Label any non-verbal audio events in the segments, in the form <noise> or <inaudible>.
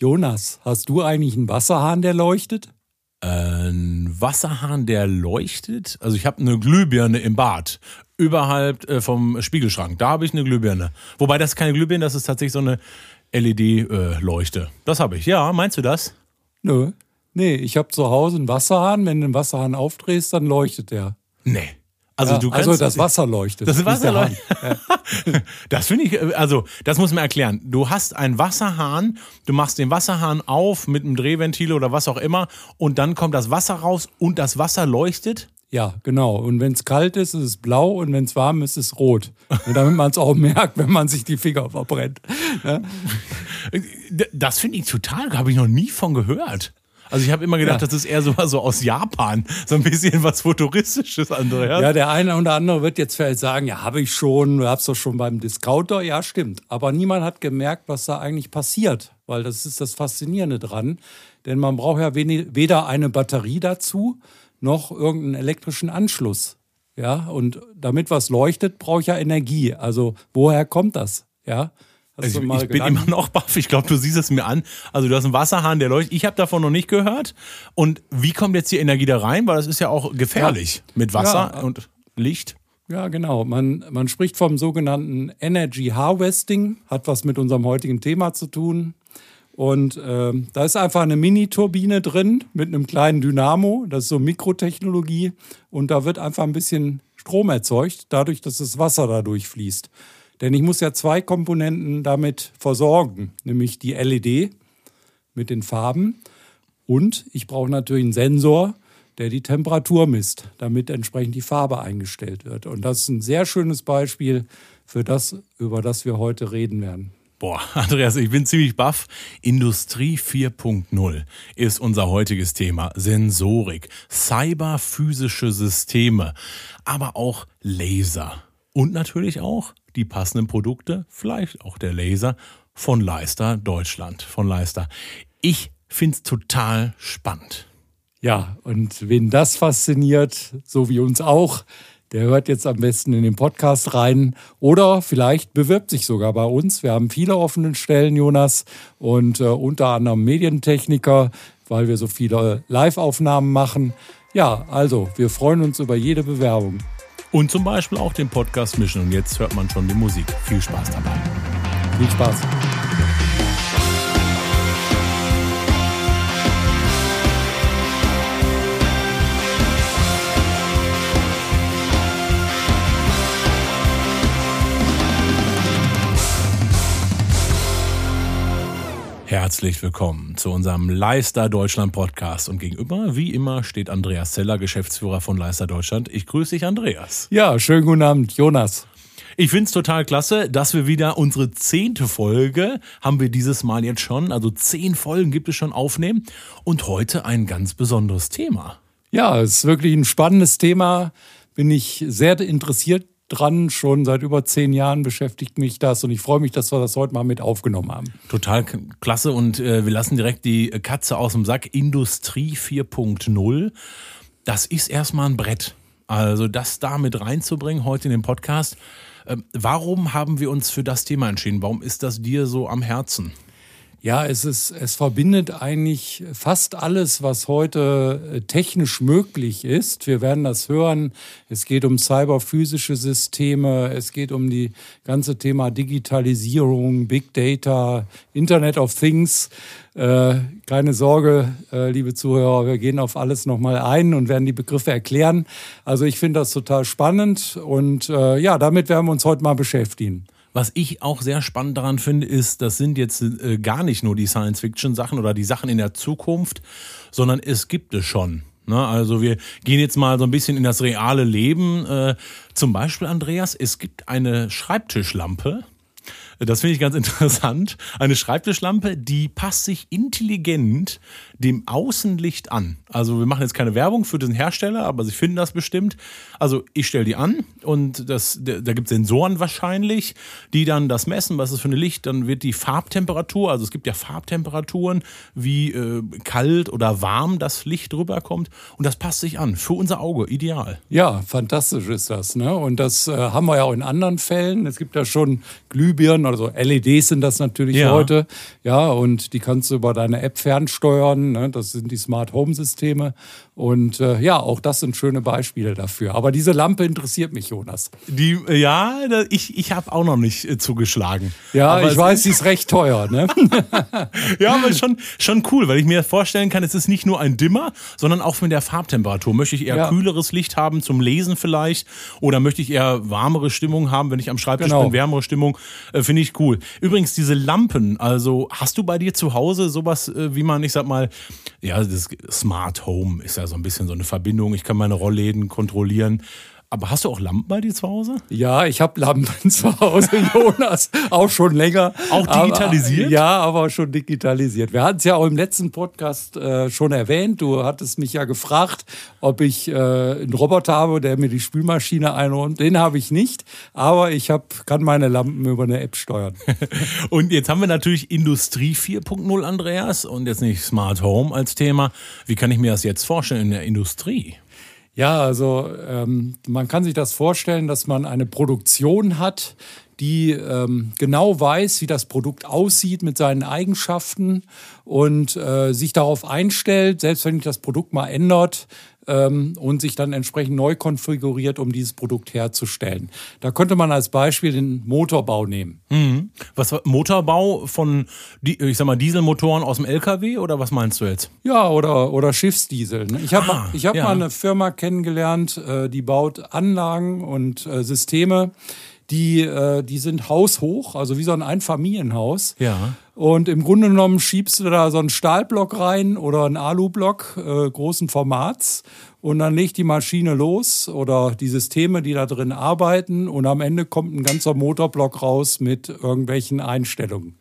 Jonas, hast du eigentlich einen Wasserhahn, der leuchtet? Ein Wasserhahn, der leuchtet. Also ich habe eine Glühbirne im Bad. Überhalb äh, vom Spiegelschrank. Da habe ich eine Glühbirne. Wobei das ist keine Glühbirne, das ist tatsächlich so eine LED-Leuchte. Äh, das habe ich. Ja, meinst du das? Nö. Nee, ich habe zu Hause einen Wasserhahn. Wenn du den Wasserhahn aufdrehst, dann leuchtet der. Nee. Also, ja, du kannst, also das Wasser leuchtet. Das Wasser leuchtet. <laughs> das finde ich, äh, also das muss man erklären. Du hast einen Wasserhahn, du machst den Wasserhahn auf mit einem Drehventil oder was auch immer und dann kommt das Wasser raus und das Wasser leuchtet. Ja, genau. Und wenn es kalt ist, ist es blau und wenn es warm ist, ist es rot. damit man es auch <laughs> merkt, wenn man sich die Finger verbrennt. Ja? <laughs> Das finde ich total, habe ich noch nie von gehört. Also ich habe immer gedacht, ja. das ist eher so, so aus Japan, so ein bisschen was Futuristisches, Andreas. Ja, der eine oder andere wird jetzt vielleicht sagen, ja, habe ich schon, du hast doch schon beim Discounter. Ja, stimmt. Aber niemand hat gemerkt, was da eigentlich passiert, weil das ist das Faszinierende dran. Denn man braucht ja weder eine Batterie dazu, noch irgendeinen elektrischen Anschluss. Ja, und damit was leuchtet, brauche ich ja Energie. Also woher kommt das? Ja, also ich, ich bin immer noch baff. Ich glaube, du siehst es mir an. Also du hast einen Wasserhahn, der leuchtet. Ich habe davon noch nicht gehört. Und wie kommt jetzt die Energie da rein? Weil das ist ja auch gefährlich ja. mit Wasser ja. und Licht. Ja, genau. Man, man spricht vom sogenannten Energy Harvesting, hat was mit unserem heutigen Thema zu tun. Und äh, da ist einfach eine Mini-Turbine drin mit einem kleinen Dynamo. Das ist so Mikrotechnologie. Und da wird einfach ein bisschen Strom erzeugt, dadurch, dass das Wasser da durchfließt. Denn ich muss ja zwei Komponenten damit versorgen, nämlich die LED mit den Farben und ich brauche natürlich einen Sensor, der die Temperatur misst, damit entsprechend die Farbe eingestellt wird. Und das ist ein sehr schönes Beispiel für das, über das wir heute reden werden. Boah, <laughs> Andreas, ich bin ziemlich baff. Industrie 4.0 ist unser heutiges Thema. Sensorik, cyberphysische Systeme, aber auch Laser. Und natürlich auch die passenden Produkte, vielleicht auch der Laser von Leister Deutschland, von Leister. Ich finde es total spannend. Ja, und wen das fasziniert, so wie uns auch, der hört jetzt am besten in den Podcast rein oder vielleicht bewirbt sich sogar bei uns. Wir haben viele offene Stellen, Jonas, und äh, unter anderem Medientechniker, weil wir so viele Live-Aufnahmen machen. Ja, also wir freuen uns über jede Bewerbung. Und zum Beispiel auch den Podcast mischen. Und jetzt hört man schon die Musik. Viel Spaß dabei. Viel Spaß. Herzlich willkommen zu unserem Leister Deutschland Podcast. Und gegenüber, wie immer, steht Andreas Zeller, Geschäftsführer von Leister Deutschland. Ich grüße dich, Andreas. Ja, schönen guten Abend, Jonas. Ich finde es total klasse, dass wir wieder unsere zehnte Folge haben wir dieses Mal jetzt schon. Also zehn Folgen gibt es schon aufnehmen. Und heute ein ganz besonderes Thema. Ja, es ist wirklich ein spannendes Thema. Bin ich sehr interessiert dran. Schon seit über zehn Jahren beschäftigt mich das und ich freue mich, dass wir das heute mal mit aufgenommen haben. Total klasse und äh, wir lassen direkt die Katze aus dem Sack. Industrie 4.0. Das ist erstmal ein Brett. Also das da mit reinzubringen heute in den Podcast. Äh, warum haben wir uns für das Thema entschieden? Warum ist das dir so am Herzen? Ja, es ist, es verbindet eigentlich fast alles, was heute äh, technisch möglich ist. Wir werden das hören. Es geht um cyberphysische Systeme. Es geht um die ganze Thema Digitalisierung, Big Data, Internet of Things. Äh, keine Sorge, äh, liebe Zuhörer, wir gehen auf alles nochmal ein und werden die Begriffe erklären. Also ich finde das total spannend und äh, ja, damit werden wir uns heute mal beschäftigen. Was ich auch sehr spannend daran finde, ist, das sind jetzt äh, gar nicht nur die Science-Fiction-Sachen oder die Sachen in der Zukunft, sondern es gibt es schon. Ne? Also wir gehen jetzt mal so ein bisschen in das reale Leben. Äh, zum Beispiel, Andreas, es gibt eine Schreibtischlampe, das finde ich ganz <laughs> interessant. Eine Schreibtischlampe, die passt sich intelligent dem Außenlicht an. Also wir machen jetzt keine Werbung für den Hersteller, aber Sie finden das bestimmt. Also ich stelle die an und das, da gibt es Sensoren wahrscheinlich, die dann das messen, was ist für ein Licht. Dann wird die Farbtemperatur, also es gibt ja Farbtemperaturen, wie äh, kalt oder warm das Licht drüber kommt. Und das passt sich an. Für unser Auge ideal. Ja, fantastisch ist das. Ne? Und das äh, haben wir ja auch in anderen Fällen. Es gibt ja schon Glühbirnen also LEDs sind das natürlich Ja. heute. Ja, und die kannst du über deine App fernsteuern. Ne? Das sind die Smart Home Systeme. Und äh, ja, auch das sind schöne Beispiele dafür. Aber diese Lampe interessiert mich, Jonas. Die, äh, ja, ich, ich habe auch noch nicht äh, zugeschlagen. Ja, Aber ich weiß, sie ist recht teuer. Ne? <laughs> Ja, aber schon, schon cool, weil ich mir vorstellen kann, es ist nicht nur ein Dimmer, sondern auch mit der Farbtemperatur. Möchte ich eher Ja. kühleres Licht haben zum Lesen vielleicht oder möchte ich eher warmere Stimmung haben, wenn ich am Schreibtisch Genau. bin, wärmere Stimmung, äh, finde ich cool. Übrigens, diese Lampen, also hast du bei dir zu Hause sowas, äh, wie man, ich sag mal, ja, das Smart Home ist ja so ein bisschen so eine Verbindung, ich kann meine Rollläden kontrollieren. Aber hast du auch Lampen bei dir zu Hause? Ja, ich habe Lampen <laughs> zu Hause, Jonas, auch schon länger. Auch digitalisiert? Aber, ja, aber schon digitalisiert. Wir hatten es ja auch im letzten Podcast äh, schon erwähnt. Du hattest mich ja gefragt, ob ich äh, einen Roboter habe, der mir die Spülmaschine einräumt. Den habe ich nicht, aber ich hab, kann meine Lampen über eine App steuern. <laughs> Und jetzt haben wir natürlich Industrie 4.0, Andreas, und jetzt nicht Smart Home als Thema. Wie kann ich mir das jetzt vorstellen in der Industrie? Ja, also ähm, man kann sich das vorstellen, dass man eine Produktion hat, die ähm, genau weiß, wie das Produkt aussieht mit seinen Eigenschaften und äh, sich darauf einstellt, selbst wenn sich das Produkt mal ändert ähm, und sich dann entsprechend neu konfiguriert, um dieses Produkt herzustellen. Da könnte man als Beispiel den Motorbau nehmen. Was war- Motorbau von, ich sag mal, Dieselmotoren aus dem LKW oder was meinst du jetzt? Ja, oder, oder Schiffsdiesel. ne? Ich habe Ah, ich hab ja. mal eine Firma kennengelernt, äh, die baut Anlagen und äh, Systeme, die, äh, die sind haushoch, also wie so ein Einfamilienhaus. Ja. Und im Grunde genommen schiebst du da so einen Stahlblock rein oder einen Alublock äh, großen Formats und dann legt die Maschine los oder die Systeme, die da drin arbeiten und am Ende kommt ein ganzer Motorblock raus mit irgendwelchen Einstellungen.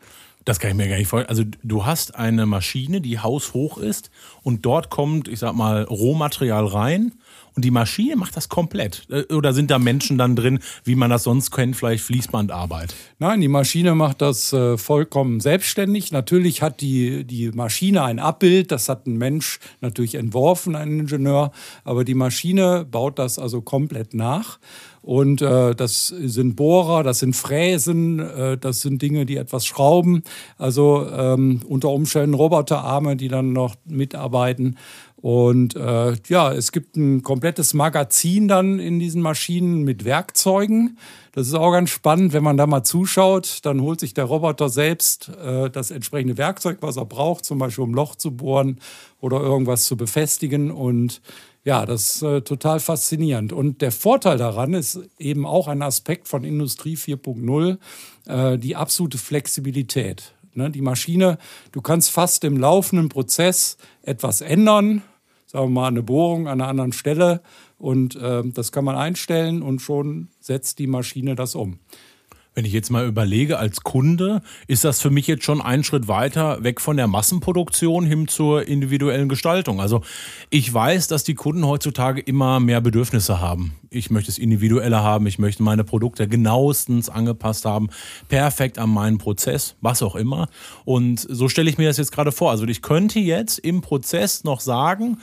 Das kann ich mir gar nicht vorstellen. Also du hast eine Maschine, die haushoch ist und dort kommt, ich sag mal, Rohmaterial rein und die Maschine macht das komplett. Äh, Oder sind da Menschen dann drin, wie man das sonst kennt, vielleicht Fließbandarbeit? Nein, die Maschine macht das äh, vollkommen selbstständig. Natürlich hat die, die Maschine ein Abbild, das hat ein Mensch natürlich entworfen, ein Ingenieur, aber die Maschine baut das also komplett nach. Und äh, das sind Bohrer, das sind Fräsen, äh, das sind Dinge, die etwas schrauben. Also ähm, unter Umständen Roboterarme, die dann noch mitarbeiten. Und äh, ja, es gibt ein komplettes Magazin dann in diesen Maschinen mit Werkzeugen. Das ist auch ganz spannend, wenn man da mal zuschaut, dann holt sich der Roboter selbst äh, das entsprechende Werkzeug, was er braucht, zum Beispiel um ein Loch zu bohren oder irgendwas zu befestigen. Und ja, das ist äh, total faszinierend. Und der Vorteil daran ist eben auch ein Aspekt von Industrie 4.0, äh, die absolute Flexibilität. Ne, die Maschine, du kannst fast im laufenden Prozess etwas ändern, sagen wir mal eine Bohrung an einer anderen Stelle und ähm, das kann man einstellen und schon setzt die Maschine das um. Wenn ich jetzt mal überlege, als Kunde, ist das für mich jetzt schon ein Schritt weiter weg von der Massenproduktion hin zur individuellen Gestaltung. Also ich weiß, dass die Kunden heutzutage immer mehr Bedürfnisse haben. Ich möchte es individueller haben, ich möchte meine Produkte genauestens angepasst haben, perfekt an meinen Prozess, was auch immer. Und so stelle ich mir das jetzt gerade vor. Also ich könnte jetzt im Prozess noch sagen,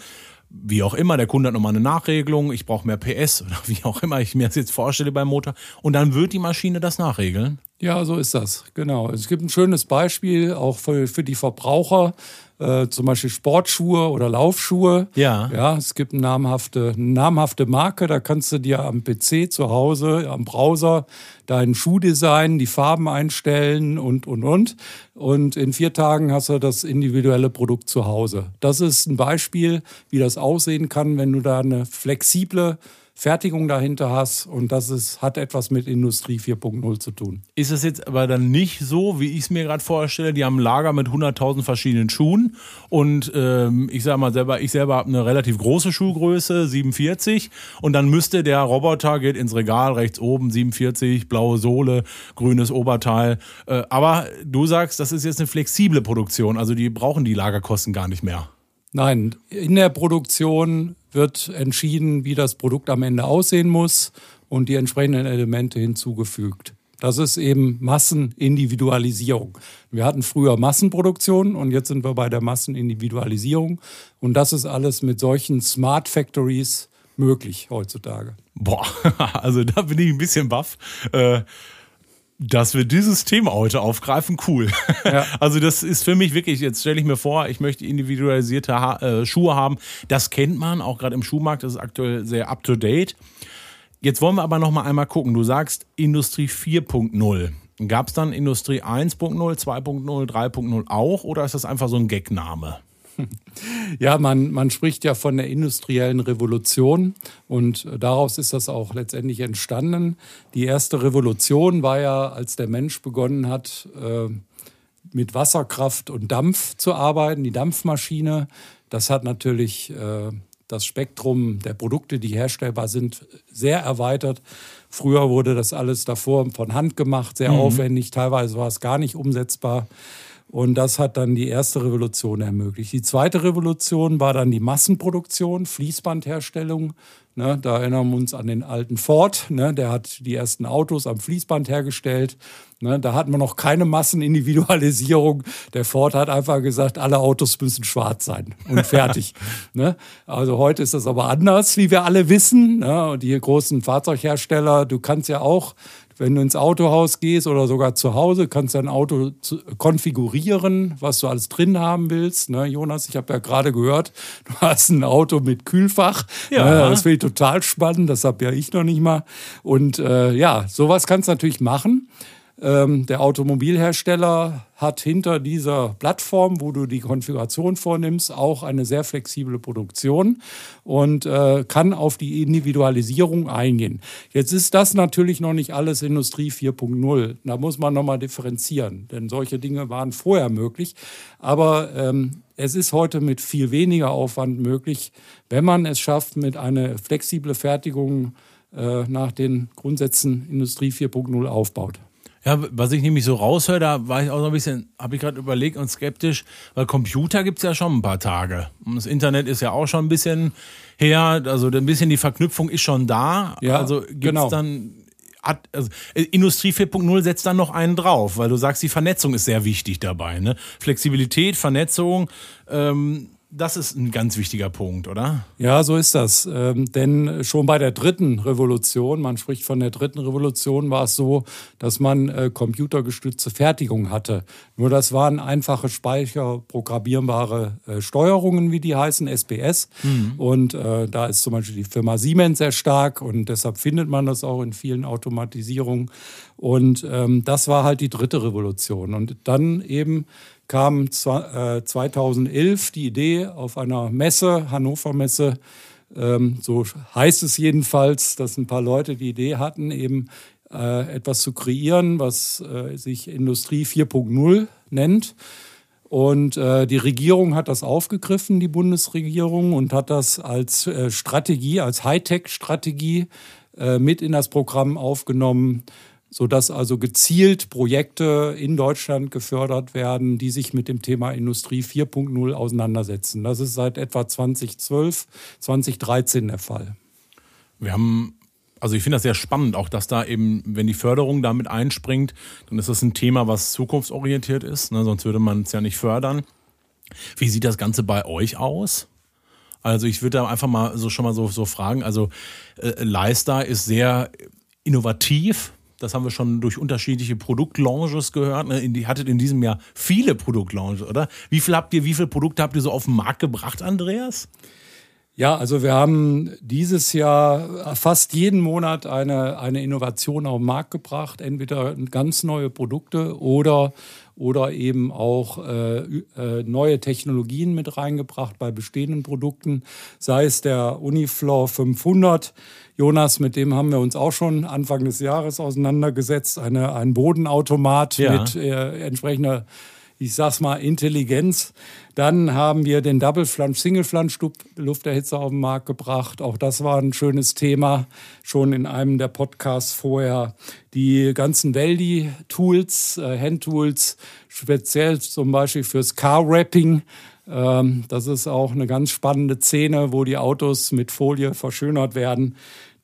wie auch immer, der Kunde hat nochmal eine Nachregelung, ich brauche mehr PS <laughs> oder wie auch immer ich mir das jetzt vorstelle beim Motor. Und dann wird die Maschine das nachregeln. Ja, so ist das, genau. Es gibt ein schönes Beispiel auch für, für die Verbraucher, äh, zum Beispiel Sportschuhe oder Laufschuhe. Ja. Ja, es gibt eine namhafte, eine namhafte Marke, da kannst du dir am PC zu Hause, am Browser, deinen Schuhdesign, die Farben einstellen und, und, und. Und in vier Tagen hast du das individuelle Produkt zu Hause. Das ist ein Beispiel, wie das aussehen kann, wenn du da eine flexible Fertigung dahinter hast. Und das ist, hat etwas mit Industrie 4.0 zu tun. Ist es jetzt aber dann nicht so, wie ich es mir gerade vorstelle, die haben ein Lager mit 100.000 verschiedenen Schuhen und ähm, ich sage mal selber, ich selber habe eine relativ große Schuhgröße, 47 und dann müsste der Roboter, geht ins Regal, rechts oben 47, blaue Sohle, grünes Oberteil, äh, aber du sagst, das ist jetzt eine flexible Produktion, also die brauchen die Lagerkosten gar nicht mehr. Nein, in der Produktion wird entschieden, wie das Produkt am Ende aussehen muss und die entsprechenden Elemente hinzugefügt. Das ist eben Massenindividualisierung. Wir hatten früher Massenproduktion und jetzt sind wir bei der Massenindividualisierung. Und das ist alles mit solchen Smart Factories möglich heutzutage. Boah, <laughs> also da bin ich ein bisschen baff. Äh, dass wir dieses Thema heute aufgreifen, cool. Ja. <laughs> Also das ist für mich wirklich, jetzt stelle ich mir vor, ich möchte individualisierte ha äh, Schuhe haben. Das kennt man, auch gerade im Schuhmarkt, das ist aktuell sehr up-to-date. Jetzt wollen wir aber noch mal einmal gucken. Du sagst Industrie 4.0. Gab es dann Industrie 1.0, 2.0, 3.0 auch oder ist das einfach so ein Gagname? <laughs> Ja, man, man spricht ja von der industriellen Revolution und daraus ist das auch letztendlich entstanden. Die erste Revolution war ja, als der Mensch begonnen hat, äh, mit Wasserkraft und Dampf zu arbeiten, die Dampfmaschine. Das hat natürlich äh, das Spektrum der Produkte, die herstellbar sind, sehr erweitert. Früher wurde das alles davor von Hand gemacht, sehr mhm. aufwendig, teilweise war es gar nicht umsetzbar. Und das hat dann die erste Revolution ermöglicht. Die zweite Revolution war dann die Massenproduktion, Fließbandherstellung. Ne, da erinnern wir uns an den alten Ford. Ne, der hat die ersten Autos am Fließband hergestellt. Ne, da hatten wir noch keine Massenindividualisierung. Der Ford hat einfach gesagt, alle Autos müssen schwarz sein und <laughs> fertig. ne? Also heute ist das aber anders, wie wir alle wissen. Ne? Und die großen Fahrzeughersteller, du kannst ja auch wenn du ins Autohaus gehst oder sogar zu Hause, kannst du dein Auto konfigurieren, was du alles drin haben willst. Ne, Jonas, ich habe ja gerade gehört, <laughs> du hast ein Auto mit Kühlfach. Ja. Ne, das finde ich total spannend, das habe ja ich noch nicht mal. Und äh, ja, sowas kannst du natürlich machen. Ähm, der Automobilhersteller hat hinter dieser Plattform, wo du die Konfiguration vornimmst, auch eine sehr flexible Produktion und äh, kann auf die Individualisierung eingehen. Jetzt ist das natürlich noch nicht alles Industrie 4.0. Da muss man nochmal differenzieren, denn solche Dinge waren vorher möglich. Aber ähm, es ist heute mit viel weniger Aufwand möglich, wenn man es schafft, mit einer flexiblen Fertigung äh, nach den Grundsätzen Industrie 4.0 aufbaut. Ja, was ich nämlich so raushöre, da war ich auch so ein bisschen, habe ich gerade überlegt und skeptisch, weil Computer gibt es ja schon ein paar Tage. Und das Internet ist ja auch schon ein bisschen her, also ein bisschen die Verknüpfung ist schon da. Ja, also gibt es genau. dann hat, also Industrie 4.0 setzt dann noch einen drauf, weil du sagst, die Vernetzung ist sehr wichtig dabei. Ne? Flexibilität, Vernetzung, ähm, das ist ein ganz wichtiger Punkt, oder? Ja, so ist das. Ähm, denn schon bei der dritten Revolution, man spricht von der dritten Revolution, war es so, dass man äh, computergestützte Fertigung hatte. Nur das waren einfache speicherprogrammierbare äh, Steuerungen, wie die heißen, SPS. Mhm. Und äh, da ist zum Beispiel die Firma Siemens sehr stark und deshalb findet man das auch in vielen Automatisierungen. Und ähm, das war halt die dritte Revolution. Und dann eben kam 2011 äh, die Idee auf einer Messe, Hannover Messe, ähm, so heißt es jedenfalls, dass ein paar Leute die Idee hatten, eben äh, etwas zu kreieren, was äh, sich Industrie 4.0 nennt. Und die Regierung hat das aufgegriffen, die Bundesregierung, und hat das als Strategie, als Hightech-Strategie mit in das Programm aufgenommen sodass also gezielt Projekte in Deutschland gefördert werden, die sich mit dem Thema Industrie 4.0 auseinandersetzen. Das ist seit etwa 2012, 2013 der Fall. Wir haben also ich finde das sehr spannend, auch dass da eben, wenn die Förderung damit einspringt, dann ist das ein Thema, was zukunftsorientiert ist, ne? sonst würde man es ja nicht fördern. Wie sieht das Ganze bei euch aus? Also ich würde da einfach mal so schon mal so, so fragen. Also äh, Leister ist sehr innovativ, das haben wir schon durch unterschiedliche Produktlaunches gehört. Ne? Ihr hattet in diesem Jahr viele Produktlaunches, oder? Wie viel habt ihr, wie viele Produkte habt ihr so auf den Markt gebracht, Andreas? Ja, also wir haben dieses Jahr fast jeden Monat eine, eine Innovation auf den Markt gebracht, entweder ganz neue Produkte oder, oder eben auch äh, äh, neue Technologien mit reingebracht bei bestehenden Produkten, sei es der Unifloor 500, Jonas, mit dem haben wir uns auch schon Anfang des Jahres auseinandergesetzt. Eine, ein Bodenautomat ja. mit äh, entsprechender, ich sag's mal, Intelligenz. Dann haben wir den Double Flange, Single Flange Lufterhitzer auf den Markt gebracht. Auch das war ein schönes Thema, schon in einem der Podcasts vorher. Die ganzen Weldi-Tools, äh, Handtools, speziell zum Beispiel fürs Car-Wrapping, ähm, das ist auch eine ganz spannende Szene, wo die Autos mit Folie verschönert werden.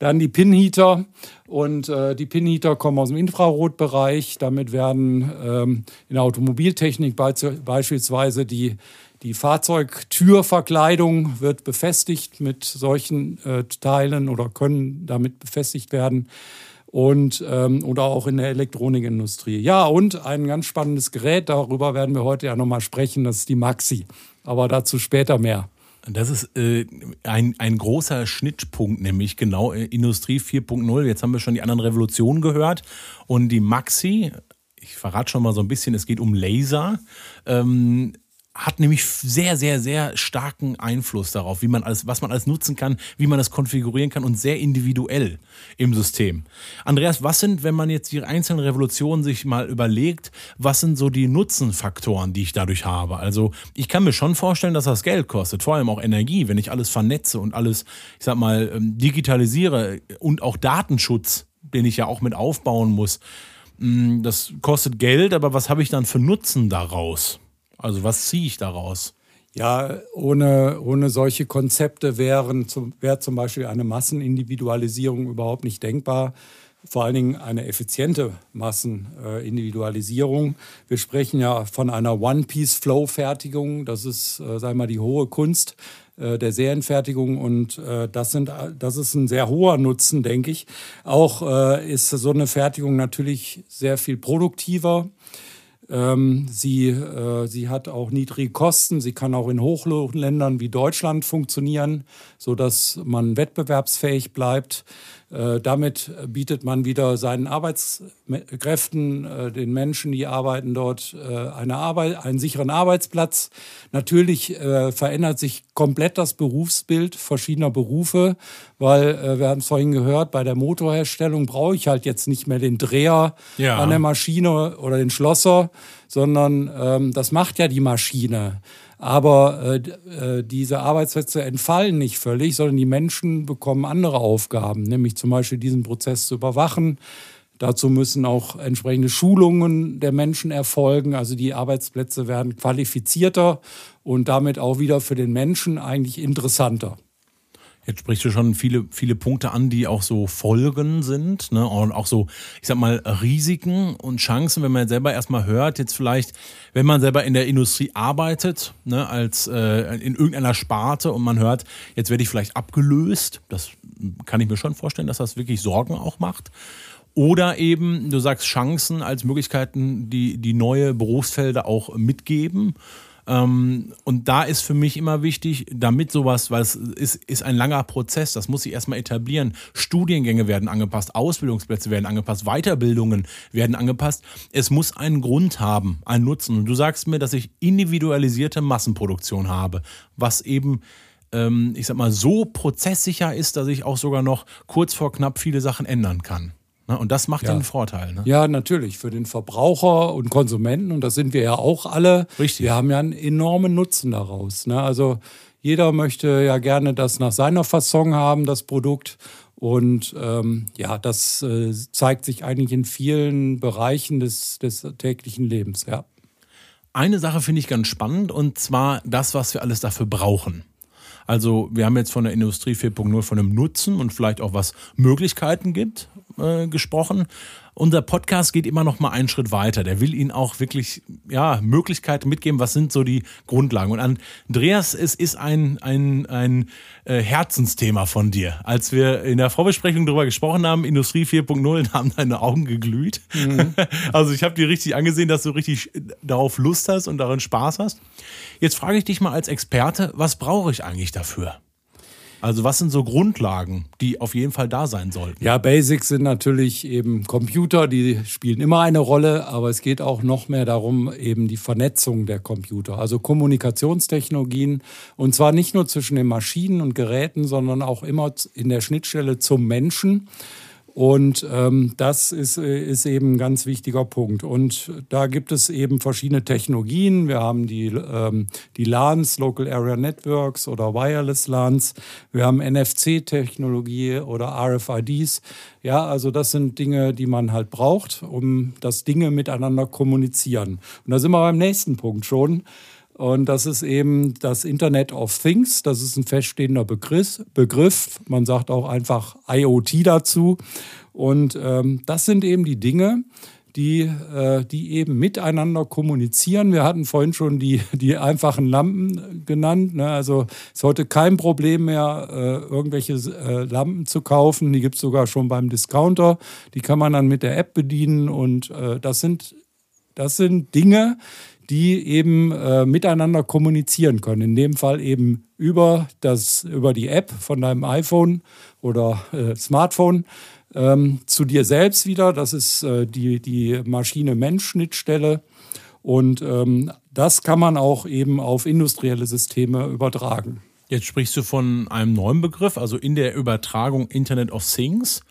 Dann die Pinheater und äh, die Pinheater kommen aus dem Infrarotbereich. Damit werden ähm, in der Automobiltechnik beispielsweise die, die Fahrzeugtürverkleidung wird befestigt mit solchen äh, Teilen oder können damit befestigt werden. und ähm, oder auch in der Elektronikindustrie. Ja, und ein ganz spannendes Gerät, darüber werden wir heute ja nochmal sprechen, das ist die Maxi. Aber dazu später mehr. Das ist äh, ein, ein großer Schnittpunkt, nämlich genau äh, Industrie 4.0. Jetzt haben wir schon die anderen Revolutionen gehört. Und die Maxi, ich verrate schon mal so ein bisschen, es geht um Laser. Ähm, hat nämlich sehr, sehr, sehr starken Einfluss darauf, wie man alles, was man alles nutzen kann, wie man das konfigurieren kann und sehr individuell im System. Andreas, was sind, wenn man jetzt die einzelnen Revolutionen sich mal überlegt, was sind so die Nutzenfaktoren, die ich dadurch habe? Also ich kann mir schon vorstellen, dass das Geld kostet, vor allem auch Energie, wenn ich alles vernetze und alles, ich sag mal, ähm, digitalisiere und auch Datenschutz, den ich ja auch mit aufbauen muss. Mm, das kostet Geld, aber was habe ich dann für Nutzen daraus? Also was ziehe ich daraus? Ja, ohne, ohne solche Konzepte wären zum, wäre zum Beispiel eine Massenindividualisierung überhaupt nicht denkbar. Vor allen Dingen eine effiziente Massenindividualisierung. Wir sprechen ja von einer One-Piece-Flow-Fertigung. Das ist, äh, sagen wir mal, die hohe Kunst äh, der Serienfertigung und äh, das, sind, das ist ein sehr hoher Nutzen, denke ich. Auch äh, ist so eine Fertigung natürlich sehr viel produktiver ähm, sie, äh, sie hat auch niedrige Kosten. Sie kann auch in Hochlohnländern wie Deutschland funktionieren, sodass man wettbewerbsfähig bleibt. Äh, damit bietet man wieder seinen Arbeitskräften, äh, den Menschen, die arbeiten dort, äh, eine Arbeit, einen sicheren Arbeitsplatz. Natürlich verändert sich komplett das Berufsbild verschiedener Berufe, weil wir haben es vorhin gehört, bei der Motorherstellung brauche ich halt jetzt nicht mehr den Dreher ja. an der Maschine oder den Schlosser, sondern ähm, das macht ja die Maschine. Aber äh, äh, diese Arbeitsplätze entfallen nicht völlig, sondern die Menschen bekommen andere Aufgaben, nämlich zum Beispiel diesen Prozess zu überwachen. Dazu müssen auch entsprechende Schulungen der Menschen erfolgen. Also die Arbeitsplätze werden qualifizierter und damit auch wieder für den Menschen eigentlich interessanter. Jetzt sprichst du schon viele, viele Punkte an, die auch so Folgen sind, ne? Und auch so, ich sag mal, Risiken und Chancen, wenn man selber erstmal hört, jetzt vielleicht, wenn man selber in der Industrie arbeitet, ne, als äh, in irgendeiner Sparte und man hört, jetzt werde ich vielleicht abgelöst. Das kann ich mir schon vorstellen, dass das wirklich Sorgen auch macht. Oder eben, du sagst Chancen als Möglichkeiten, die, die neue Berufsfelder auch mitgeben. Ähm, und da ist für mich immer wichtig, damit sowas, weil es ist, ist ein langer Prozess, das muss sich erstmal etablieren. Studiengänge werden angepasst, Ausbildungsplätze werden angepasst, Weiterbildungen werden angepasst. Es muss einen Grund haben, einen Nutzen. Und du sagst mir, dass ich individualisierte Massenproduktion habe, was eben ähm, ich sag mal, so prozesssicher ist, dass ich auch sogar noch kurz vor knapp viele Sachen ändern kann. Ne? Und das macht ja einen Vorteil. Ne? Ja, natürlich. Für den Verbraucher und Konsumenten, und das sind wir ja auch alle, Richtig. wir haben ja einen enormen Nutzen daraus. Ne? Also jeder möchte ja gerne das nach seiner Fasson haben, das Produkt. Und ähm, ja, das äh, zeigt sich eigentlich in vielen Bereichen des, des täglichen Lebens, ja. Eine Sache finde ich ganz spannend und zwar das, was wir alles dafür brauchen. Also wir haben jetzt von der Industrie 4.0 von einem Nutzen und vielleicht auch was Möglichkeiten gibt äh, gesprochen. Unser Podcast geht immer noch mal einen Schritt weiter. Der will Ihnen auch wirklich ja, Möglichkeiten mitgeben, was sind so die Grundlagen. Und Andreas, es ist ein, ein, ein äh, Herzensthema von dir. Als wir in der Vorbesprechung darüber gesprochen haben, Industrie 4.0, haben deine Augen geglüht. Mhm. <laughs> Also ich habe dir richtig angesehen, dass du richtig darauf Lust hast und darin Spaß hast. Jetzt frage ich dich mal als Experte, was brauche ich eigentlich dafür? Also was sind so Grundlagen, die auf jeden Fall da sein sollten? Ja, Basics sind natürlich eben Computer, die spielen immer eine Rolle, aber es geht auch noch mehr darum, eben die Vernetzung der Computer, also Kommunikationstechnologien und zwar nicht nur zwischen den Maschinen und Geräten, sondern auch immer in der Schnittstelle zum Menschen. Und ähm, das ist, äh, ist eben ein ganz wichtiger Punkt. Und da gibt es eben verschiedene Technologien. Wir haben die, ähm, die LANs, Local Area Networks oder Wireless LANs. Wir haben NFC-Technologie oder RFIDs. Ja, also das sind Dinge, die man halt braucht, um dass Dinge miteinander kommunizieren. Und da sind wir beim nächsten Punkt schon. Und das ist eben das Internet of Things. Das ist ein feststehender Begriff. Man sagt auch einfach IoT dazu. Und ähm, das sind eben die Dinge, die, äh, die eben miteinander kommunizieren. Wir hatten vorhin schon die, die einfachen Lampen genannt. Ne? Also ist heute kein Problem mehr, äh, irgendwelche äh, Lampen zu kaufen. Die gibt es sogar schon beim Discounter. Die kann man dann mit der App bedienen. Und äh, das, sind, das sind Dinge, die eben äh, miteinander kommunizieren können. In dem Fall eben über, das, über die App von deinem iPhone oder äh, Smartphone ähm, zu dir selbst wieder. Das ist äh, die, die Maschine-Mensch-Schnittstelle. Und ähm, das kann man auch eben auf industrielle Systeme übertragen. Jetzt sprichst du von einem neuen Begriff, also in der Übertragung Internet of Things.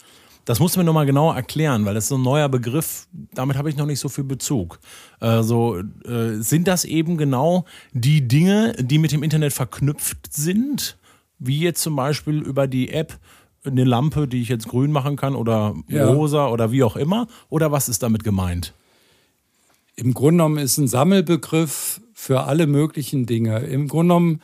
Das musst du mir nochmal genauer erklären, weil das ist so ein neuer Begriff, damit habe ich noch nicht so viel Bezug. Also äh, sind das eben genau die Dinge, die mit dem Internet verknüpft sind, wie jetzt zum Beispiel über die App eine Lampe, die ich jetzt grün machen kann oder ja. rosa oder wie auch immer? Oder was ist damit gemeint? Im Grunde genommen ist ein Sammelbegriff für alle möglichen Dinge. Im Grunde genommen,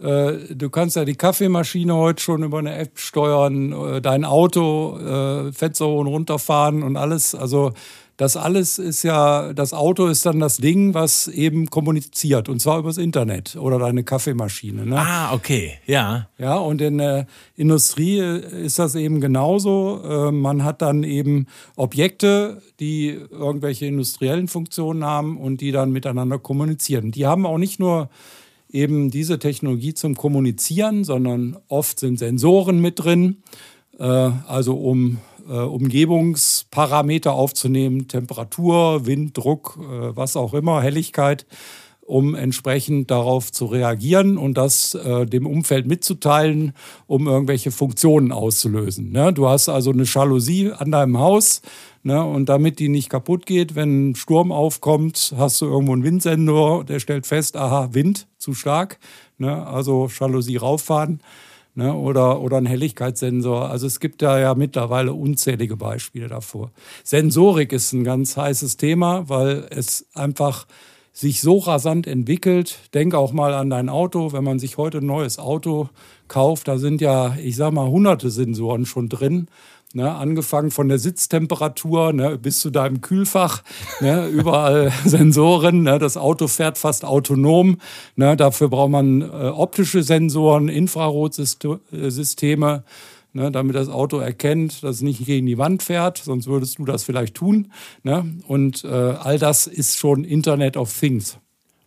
du kannst ja die Kaffeemaschine heute schon über eine App steuern, äh, dein Auto, äh, Fenster hoch und runterfahren und alles. Also das alles ist ja, das Auto ist dann das Ding, was eben kommuniziert und zwar übers Internet oder deine Kaffeemaschine. Ne? Ah, okay, ja. Ja, und in der Industrie ist das eben genauso. Man hat dann eben Objekte, die irgendwelche industriellen Funktionen haben und die dann miteinander kommunizieren. Die haben auch nicht nur eben diese Technologie zum Kommunizieren, sondern oft sind Sensoren mit drin, äh, also um äh, Umgebungsparameter aufzunehmen, Temperatur, Wind, Druck, äh, was auch immer, Helligkeit, um entsprechend darauf zu reagieren und das äh, dem Umfeld mitzuteilen, um irgendwelche Funktionen auszulösen. Ne? Du hast also eine Jalousie an deinem Haus ne? und damit die nicht kaputt geht, wenn ein Sturm aufkommt, hast du irgendwo einen Windsensor, der stellt fest, aha, Wind zu stark, ne? also Jalousie rauffahren ne, oder, oder ein Helligkeitssensor. Also es gibt da ja mittlerweile unzählige Beispiele davor. Sensorik ist ein ganz heißes Thema, weil es einfach sich so rasant entwickelt. Denk auch mal an dein Auto. Wenn man sich heute ein neues Auto kauft, da sind ja, ich sag mal, hunderte Sensoren schon drin. Ne, angefangen von der Sitztemperatur ne, bis zu deinem Kühlfach, ne, <laughs> überall Sensoren. Ne, das Auto fährt fast autonom. Ne, dafür braucht man äh, optische Sensoren, Infrarotsysteme, ne, damit das Auto erkennt, dass es nicht gegen die Wand fährt, sonst würdest du das vielleicht tun. Und äh, all das ist schon Internet of Things.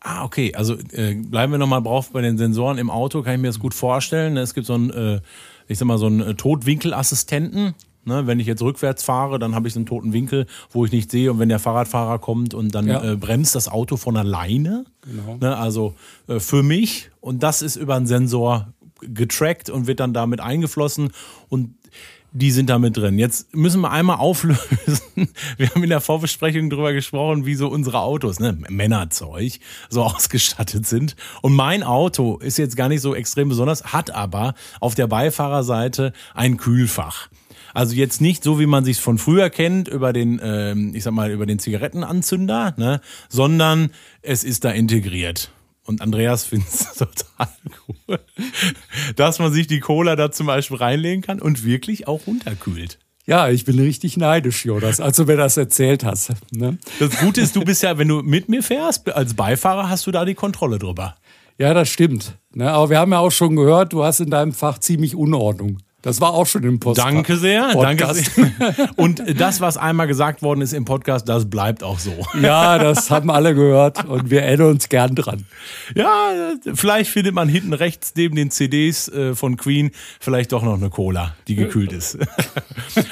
Ah, okay. Also äh, bleiben wir nochmal drauf bei den Sensoren im Auto, kann ich mir das gut vorstellen. Es gibt so einen, äh, ich sag mal, so einen äh, Totwinkelassistenten, Ne, wenn ich jetzt rückwärts fahre, dann habe ich einen toten Winkel, wo ich nicht sehe. Und wenn der Fahrradfahrer kommt und dann ja. äh, bremst das Auto von alleine. Genau. Ne, also äh, für mich. Und das ist über einen Sensor getrackt und wird dann damit eingeflossen. Und die sind da mit drin. Jetzt müssen wir einmal auflösen. <laughs> Wir haben in der Vorbesprechung darüber gesprochen, wie so unsere Autos, ne, Männerzeug, so <laughs> ausgestattet sind. Und mein Auto ist jetzt gar nicht so extrem besonders, hat aber auf der Beifahrerseite ein Kühlfach. Also jetzt nicht so, wie man sich von früher kennt, über den, ähm, ich sag mal, über den Zigarettenanzünder, ne? sondern es ist da integriert. Und Andreas <laughs> findet es total cool, dass man sich die Cola da zum Beispiel reinlegen kann und wirklich auch runterkühlt. Ja, ich bin richtig neidisch, Jonas, als du mir das erzählt hast. Ne? Das Gute ist, du bist ja, wenn du mit mir fährst, als Beifahrer hast du da die Kontrolle drüber. Ja, das stimmt. Ne? Aber wir haben ja auch schon gehört, du hast in deinem Fach ziemlich Unordnung. Das war auch schon im Podcast. Danke sehr, Podcast. danke sehr. <laughs> Und das, was einmal gesagt worden ist im Podcast, das bleibt auch so. <laughs> Ja, das haben alle gehört und wir erinnern uns gern dran. Ja, vielleicht findet man hinten rechts neben den CDs äh, von Queen vielleicht doch noch eine Cola, die gekühlt ist. <laughs>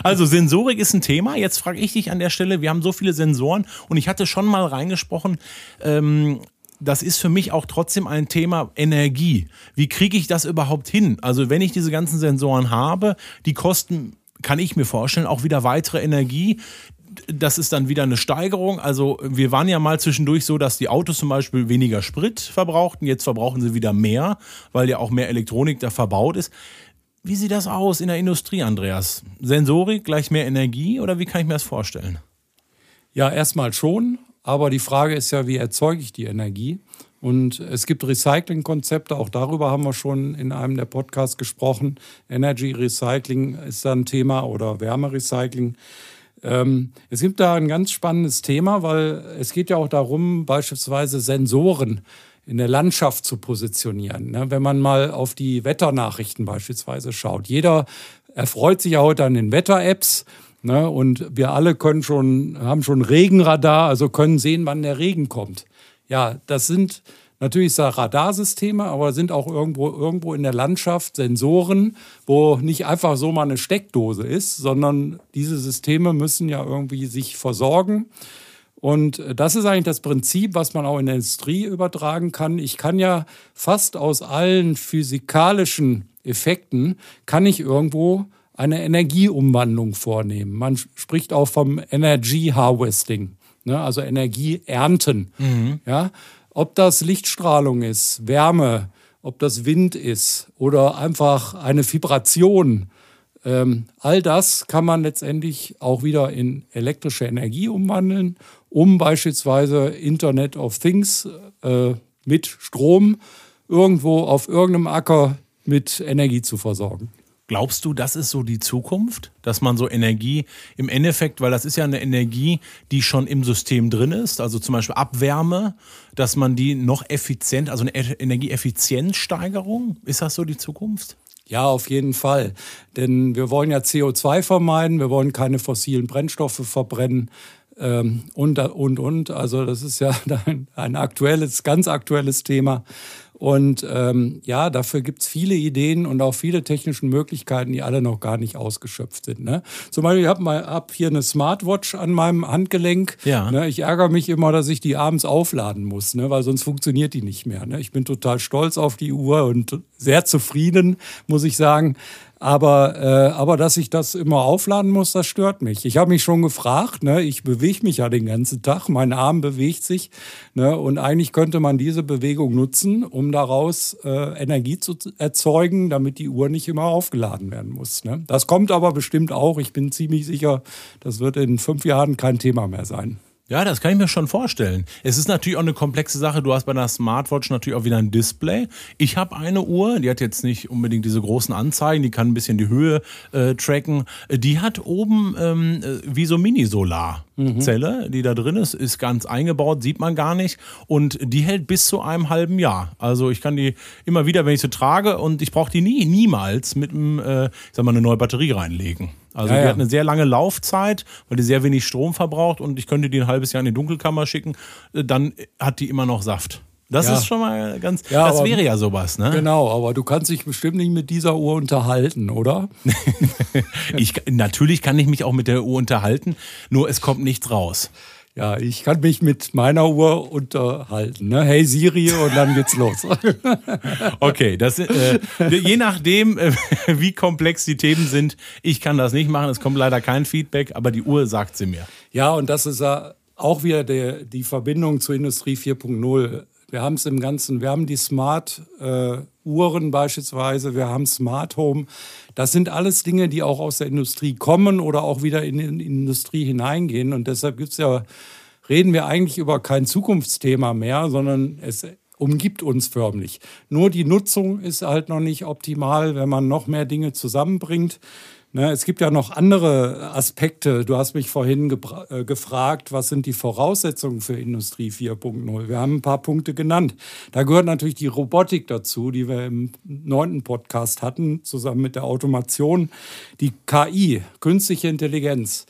Also Sensorik ist ein Thema. Jetzt frage ich dich an der Stelle, wir haben so viele Sensoren und ich hatte schon mal reingesprochen, ähm, das ist für mich auch trotzdem ein Thema Energie. Wie kriege ich das überhaupt hin? Also wenn ich diese ganzen Sensoren habe, die kosten, kann ich mir vorstellen, auch wieder weitere Energie. Das ist dann wieder eine Steigerung. Also wir waren ja mal zwischendurch so, dass die Autos zum Beispiel weniger Sprit verbrauchten. Jetzt verbrauchen sie wieder mehr, weil ja auch mehr Elektronik da verbaut ist. Wie sieht das aus in der Industrie, Andreas? Sensorik gleich mehr Energie oder wie kann ich mir das vorstellen? Ja, erstmal schon. Aber die Frage ist ja, wie erzeuge ich die Energie? Und es gibt Recycling-Konzepte, auch darüber haben wir schon in einem der Podcasts gesprochen. Energy Recycling ist da ein Thema oder Wärmerecycling. Ähm, es gibt da ein ganz spannendes Thema, weil es geht ja auch darum, beispielsweise Sensoren in der Landschaft zu positionieren. Ne? Wenn man mal auf die Wetternachrichten beispielsweise schaut. Jeder erfreut sich ja heute an den Wetter-Apps. Ne? Und wir alle können schon, haben schon Regenradar, also können sehen, wann der Regen kommt. Ja, das sind natürlich Radarsysteme, aber sind auch irgendwo, irgendwo in der Landschaft Sensoren, wo nicht einfach so mal eine Steckdose ist, sondern diese Systeme müssen ja irgendwie sich versorgen. Und das ist eigentlich das Prinzip, was man auch in der Industrie übertragen kann. Ich kann ja fast aus allen physikalischen Effekten, kann ich irgendwo eine Energieumwandlung vornehmen. Man spricht auch vom Energy Harvesting, ne? also Energie ernten. Mhm. Ja? Ob das Lichtstrahlung ist, Wärme, ob das Wind ist oder einfach eine Vibration ähm, all das kann man letztendlich auch wieder in elektrische Energie umwandeln, um beispielsweise Internet of Things äh, mit Strom irgendwo auf irgendeinem Acker mit Energie zu versorgen. Glaubst du, das ist so die Zukunft, dass man so Energie im Endeffekt, weil das ist ja eine Energie, die schon im System drin ist, also zum Beispiel Abwärme, dass man die noch effizient, also eine Energieeffizienzsteigerung, ist das so die Zukunft? Ja, auf jeden Fall. Denn wir wollen ja CO2 vermeiden, wir wollen keine fossilen Brennstoffe verbrennen ähm, und, und, und. Also das ist ja <laughs> ein, ein aktuelles, ganz aktuelles Thema. Und ähm, ja, dafür gibt's viele Ideen und auch viele technische Möglichkeiten, die alle noch gar nicht ausgeschöpft sind. Ne? Zum Beispiel, ich habe hab hier eine Smartwatch an meinem Handgelenk. Ja. Ne? Ich ärgere mich immer, dass ich die abends aufladen muss, ne? weil sonst funktioniert die nicht mehr. Ne? Ich bin total stolz auf die Uhr und sehr zufrieden, muss ich sagen. Aber, äh, aber dass ich das immer aufladen muss, das stört mich. Ich habe mich schon gefragt, ne, ich bewege mich ja den ganzen Tag, mein Arm bewegt sich. Ne, und eigentlich könnte man diese Bewegung nutzen, um daraus äh, Energie zu erzeugen, damit die Uhr nicht immer aufgeladen werden muss. Ne? Das kommt aber bestimmt auch. Ich bin ziemlich sicher, das wird in fünf Jahren kein Thema mehr sein. Ja, das kann ich mir schon vorstellen. Es ist natürlich auch eine komplexe Sache. Du hast bei einer Smartwatch natürlich auch wieder ein Display. Ich habe eine Uhr, die hat jetzt nicht unbedingt diese großen Anzeigen, die kann ein bisschen die Höhe äh, tracken. Die hat oben ähm, äh, wie so Mini-Solar. Zelle, die da drin ist, ist ganz eingebaut, sieht man gar nicht. Und die hält bis zu einem halben Jahr. Also ich kann die immer wieder, wenn ich sie trage, und ich brauche die nie, niemals mit einem, äh, ich sag mal, eine neue Batterie reinlegen. Also ja, die ja. hat eine sehr lange Laufzeit, weil die sehr wenig Strom verbraucht und ich könnte die ein halbes Jahr in die Dunkelkammer schicken, äh, dann hat die immer noch Saft. Das ja. ist schon mal ganz. Ja, das aber, wäre ja sowas, ne? Genau, aber du kannst dich bestimmt nicht mit dieser Uhr unterhalten, oder? <laughs> ich, natürlich kann ich mich auch mit der Uhr unterhalten, nur es kommt nichts raus. Ja, ich kann mich mit meiner Uhr unterhalten. Ne? Hey Siri und dann geht's los. <laughs> okay, das, äh, je nachdem, äh, <laughs> wie komplex die Themen sind, ich kann das nicht machen. Es kommt leider kein Feedback, aber die Uhr sagt sie mir. Ja, und das ist ja auch wieder der, die Verbindung zur Industrie 4.0. Wir haben es im Ganzen, wir haben die Smart-Uhren äh, beispielsweise, wir haben Smart Home. Das sind alles Dinge, die auch aus der Industrie kommen oder auch wieder in die Industrie hineingehen. Und deshalb gibt's ja, reden wir eigentlich über kein Zukunftsthema mehr, sondern es umgibt uns förmlich. Nur die Nutzung ist halt noch nicht optimal, wenn man noch mehr Dinge zusammenbringt. Ne, es gibt ja noch andere Aspekte. Du hast mich vorhin äh, gefragt, was sind die Voraussetzungen für Industrie 4.0? Wir haben ein paar Punkte genannt. Da gehört natürlich die Robotik dazu, die wir im neunten Podcast hatten, zusammen mit der Automation, die KI, künstliche Intelligenz.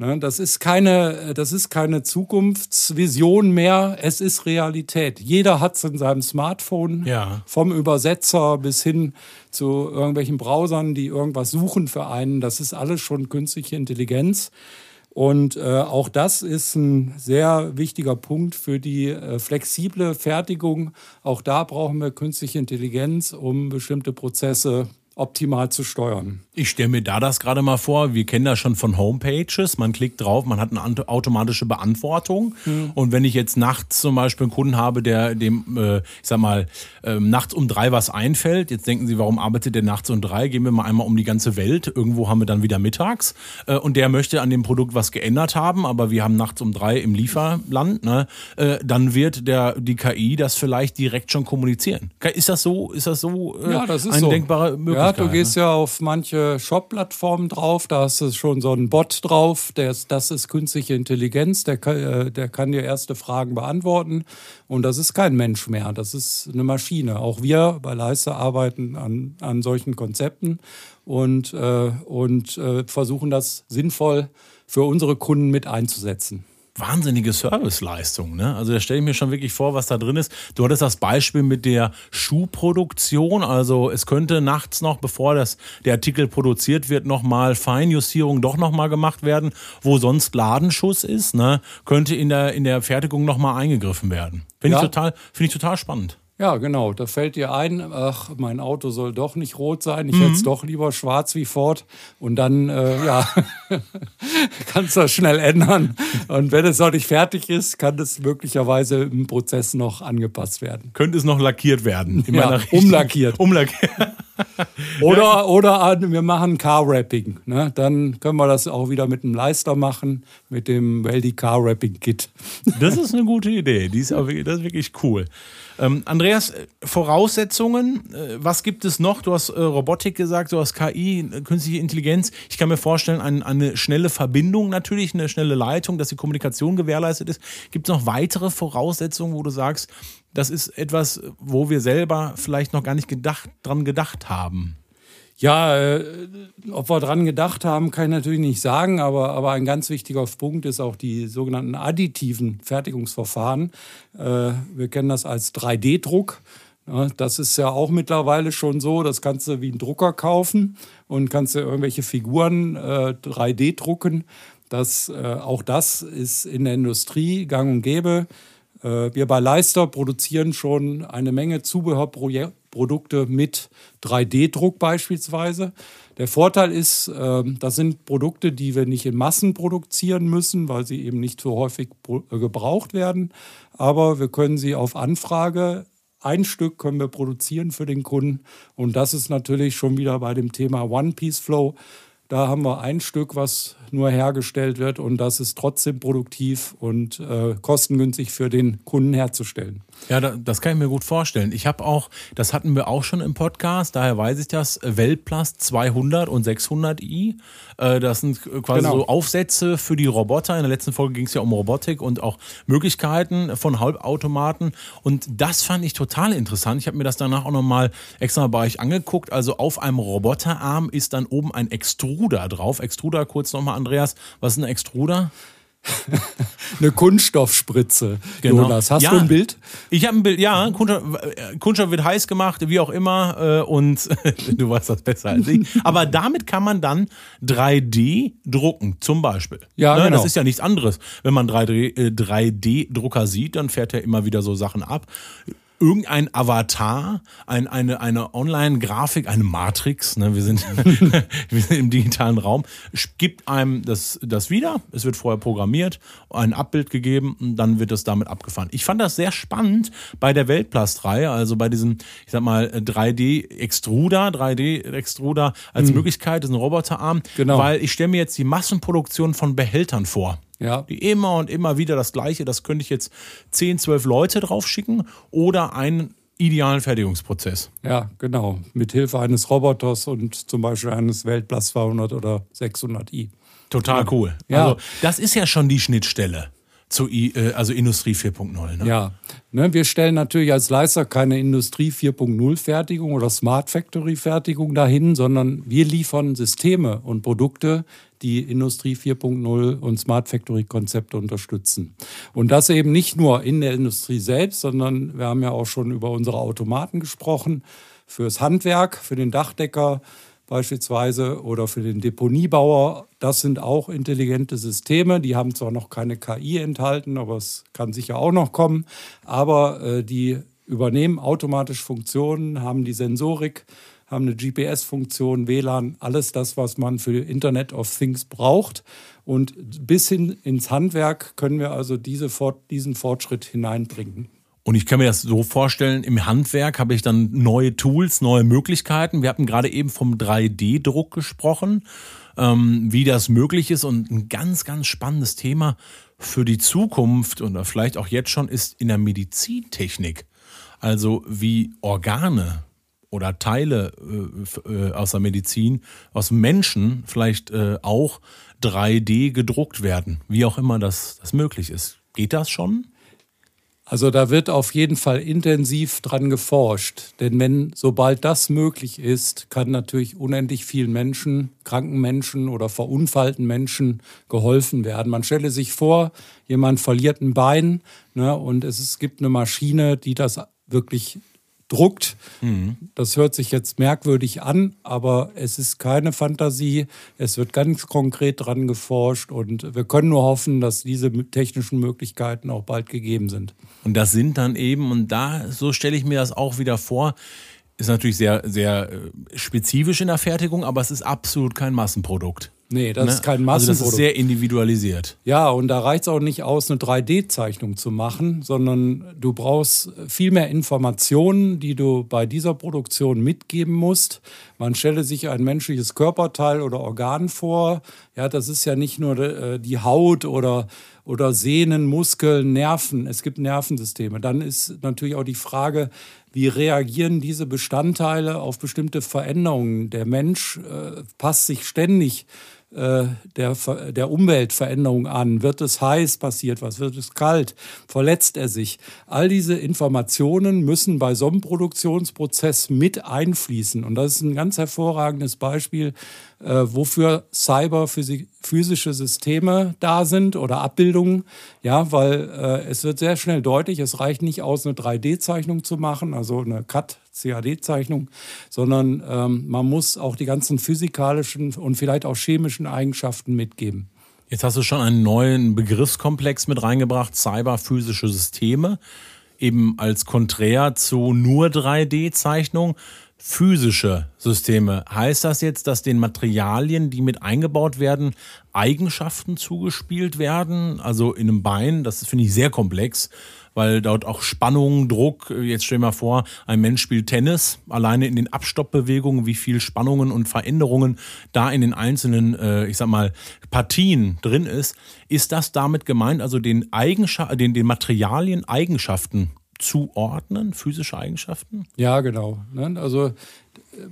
Ne, das ist keine, das ist keine Zukunftsvision mehr. Es ist Realität. Jeder hat es in seinem Smartphone, ja. vom Übersetzer bis hin zu irgendwelchen Browsern, die irgendwas suchen für einen. Das ist alles schon künstliche Intelligenz. Und äh, auch das ist ein sehr wichtiger Punkt für die äh, flexible Fertigung. Auch da brauchen wir künstliche Intelligenz, um bestimmte Prozesse optimal zu steuern. Ich stelle mir da das gerade mal vor. Wir kennen das schon von Homepages. Man klickt drauf, man hat eine automatische Beantwortung. Mhm. Und wenn ich jetzt nachts zum Beispiel einen Kunden habe, der dem, äh, ich sag mal, äh, nachts um drei was einfällt, jetzt denken Sie, warum arbeitet der nachts um drei? Gehen wir mal einmal um die ganze Welt. Irgendwo haben wir dann wieder mittags. Äh, und der möchte an dem Produkt was geändert haben, aber wir haben nachts um drei im Lieferland. Ne? Äh, dann wird der, die KI das vielleicht direkt schon kommunizieren. Ist das so? Ist das so äh, ja, das ist eine so. denkbare Möglichkeit? Ja, du gehst ne? ja auf manche Shop-Plattformen drauf, da hast du schon so einen Bot drauf, der ist, das ist künstliche Intelligenz, der kann, äh, der kann dir erste Fragen beantworten und das ist kein Mensch mehr, das ist eine Maschine. Auch wir bei Leister arbeiten an, an solchen Konzepten und, äh, und äh, versuchen das sinnvoll für unsere Kunden mit einzusetzen wahnsinnige Serviceleistung. Ne? Also da stelle ich mir schon wirklich vor, was da drin ist. Du hattest das Beispiel mit der Schuhproduktion. Also es könnte nachts noch, bevor das, der Artikel produziert wird, nochmal Feinjustierung doch nochmal gemacht werden, wo sonst Ladenschuss ist. Ne? Könnte in der, in der Fertigung nochmal eingegriffen werden. Finde ja. ich, total, find ich total spannend. Ja, genau. Da fällt dir ein, ach, mein Auto soll doch nicht rot sein. Ich mhm. hätte es doch lieber schwarz wie Ford. Und dann, äh, ja, <laughs> kannst du das schnell ändern. Und wenn es noch nicht fertig ist, kann das möglicherweise im Prozess noch angepasst werden. Könnte es noch lackiert werden? ja, umlackiert. <laughs> umlackiert. <laughs> oder, oder wir machen Car-Wrapping. Ne? Dann können wir das auch wieder mit einem Leister machen, mit dem Weldy Car-Wrapping-Kit. das ist eine gute Idee. Die ist auch, das ist wirklich cool. Ähm, Andreas, äh, Voraussetzungen, äh, was gibt es noch? Du hast äh, Robotik gesagt, du hast KI, äh, künstliche Intelligenz. Ich kann mir vorstellen, ein, eine schnelle Verbindung natürlich, eine schnelle Leitung, dass die Kommunikation gewährleistet ist. Gibt es noch weitere Voraussetzungen, wo du sagst, das ist etwas, wo wir selber vielleicht noch gar nicht gedacht, dran gedacht haben? Ja, äh, ob wir dran gedacht haben, kann ich natürlich nicht sagen, aber, aber ein ganz wichtiger Punkt ist auch die sogenannten additiven Fertigungsverfahren. Äh, wir kennen das als 3D-Druck. Das ist ja auch mittlerweile schon so, das kannst du wie ein Drucker kaufen und kannst du irgendwelche Figuren äh, 3D drucken. Das, äh, auch das ist in der Industrie gang und gäbe. Äh, wir bei Leister produzieren schon eine Menge Zubehörprojekte Produkte mit 3D-Druck beispielsweise. Der Vorteil ist, ähm, das sind Produkte, die wir nicht in Massen produzieren müssen, weil sie eben nicht so häufig äh, gebraucht werden. Aber wir können sie auf Anfrage ein Stück können wir produzieren für den Kunden. Und das ist natürlich schon wieder bei dem Thema One-Piece-Flow. Da haben wir ein Stück, was nur hergestellt wird und das ist trotzdem produktiv und äh, kostengünstig für den Kunden herzustellen. Ja, das kann ich mir gut vorstellen. Ich habe auch, das hatten wir auch schon im Podcast, daher weiß ich das, Weltplast 200 und 600i. Äh, das sind quasi genau. so Aufsätze für die Roboter. In der letzten Folge ging es ja um Robotik und auch Möglichkeiten von Halbautomaten. Und das fand ich total interessant. Ich habe mir das danach auch nochmal extra bei euch angeguckt. Also auf einem Roboterarm ist dann oben ein Extruder drauf. Extruder kurz nochmal Andreas, was ist ein Extruder? <laughs> eine Kunststoffspritze. Genau. Jonas, hast ja, du ein Bild? Ich habe ein Bild, ja. Kunststoff wird heiß gemacht, wie auch immer. Äh, und <laughs> du weißt das besser als ich. Aber damit kann man dann 3D drucken, zum Beispiel. Ja, ne? genau. Das ist ja nichts anderes. Wenn man 3D-Drucker äh, sieht, dann fährt er immer wieder so Sachen ab irgendein Avatar, ein, eine, eine Online-Grafik, eine Matrix, ne, wir, sind, <laughs> wir sind im digitalen Raum, gibt einem das, das wieder, es wird vorher programmiert, ein Abbild gegeben und dann wird es damit abgefahren. Ich fand das sehr spannend bei der Weltplast-Reihe, also bei diesem, ich sag mal, 3D-Extruder, 3D-Extruder als hm. Möglichkeit, das ist ein Roboterarm, genau. weil ich stelle mir jetzt die Massenproduktion von Behältern vor. Ja. Die immer und immer wieder das Gleiche. Das könnte ich jetzt 10, 12 Leute drauf schicken oder einen idealen Fertigungsprozess. Ja, genau. Mit Hilfe eines Roboters und zum Beispiel eines Weltplast 200 oder 600i. Total cool. Ja. Also, das ist ja schon die Schnittstelle zu äh, also Industrie 4.0. Ne? Ja, ne, wir stellen natürlich als Leister keine Industrie 4.0 Fertigung oder Smart Factory Fertigung dahin, sondern wir liefern Systeme und Produkte, die Industrie 4.0 und Smart Factory Konzepte unterstützen. Und das eben nicht nur in der Industrie selbst, sondern wir haben ja auch schon über unsere Automaten gesprochen, fürs Handwerk, für den Dachdecker, beispielsweise oder für den Deponiebauer. Das sind auch intelligente Systeme. Die haben zwar noch keine KI enthalten, aber es kann sicher auch noch kommen. Aber äh, die übernehmen automatisch Funktionen, haben die Sensorik, haben eine GPS-Funktion, WLAN, alles das, was man für Internet of Things braucht. Und bis hin ins Handwerk können wir also diese, diesen Fortschritt hineinbringen. Und ich kann mir das so vorstellen, im Handwerk habe ich dann neue Tools, neue Möglichkeiten. Wir hatten gerade eben vom 3D-Druck gesprochen, ähm, wie das möglich ist. Und ein ganz, ganz spannendes Thema für die Zukunft oder vielleicht auch jetzt schon ist in der Medizintechnik. Also wie Organe oder Teile äh, äh, aus der Medizin, aus Menschen vielleicht äh, auch 3D gedruckt werden, wie auch immer das, das möglich ist. Geht das schon? Also da wird auf jeden Fall intensiv dran geforscht. Denn wenn, sobald das möglich ist, kann natürlich unendlich vielen Menschen, kranken Menschen oder verunfallten Menschen geholfen werden. Man stelle sich vor, jemand verliert ein Bein ne, und es, es gibt eine Maschine, die das wirklich druckt. Mhm. Das hört sich jetzt merkwürdig an, aber es ist keine Fantasie. Es wird ganz konkret dran geforscht und wir können nur hoffen, dass diese technischen Möglichkeiten auch bald gegeben sind. Und das sind dann eben, und da, so stelle ich mir das auch wieder vor, ist natürlich sehr, sehr äh, spezifisch in der Fertigung, aber es ist absolut kein Massenprodukt. Nee, das ne? ist kein Massenprodukt. Also das ist sehr individualisiert. Ja, und da reicht es auch nicht aus, eine 3D-Zeichnung zu machen, sondern du brauchst viel mehr Informationen, die du bei dieser Produktion mitgeben musst. Man stelle sich ein menschliches Körperteil oder Organ vor. Ja, das ist ja nicht nur äh, die Haut oder oder Sehnen, Muskeln, Nerven. Es gibt Nervensysteme. Dann ist natürlich auch die Frage, wie reagieren diese Bestandteile auf bestimmte Veränderungen? Der Mensch äh, passt sich ständig der, der Umweltveränderung an. Wird es heiß, passiert was? Wird es kalt? Verletzt er sich? All diese Informationen müssen bei so einem Produktionsprozess mit einfließen. Und das ist ein ganz hervorragendes Beispiel, äh, wofür cyberphysische Systeme da sind oder Abbildungen. Ja, weil äh, es wird sehr schnell deutlich, es reicht nicht aus, eine 3D-Zeichnung zu machen, also eine CAD CAD-Zeichnung, sondern ähm, man muss auch die ganzen physikalischen und vielleicht auch chemischen Eigenschaften mitgeben. Jetzt hast du schon einen neuen Begriffskomplex mit reingebracht, cyberphysische Systeme, eben als Konträr zu nur 3D-Zeichnung. Physische Systeme. Heißt das jetzt, dass den Materialien, die mit eingebaut werden, Eigenschaften zugespielt werden? Also in einem Bein, das finde ich sehr komplex weil dort auch Spannung, Druck, jetzt stell dir mal vor, ein Mensch spielt Tennis, alleine in den Abstoppbewegungen, wie viel Spannungen und Veränderungen da in den einzelnen, äh, ich sag mal, Partien drin ist. Ist das damit gemeint, also den, Eigenscha den, den Materialien Eigenschaften zuordnen, physische Eigenschaften? Ja, genau. Ne? Also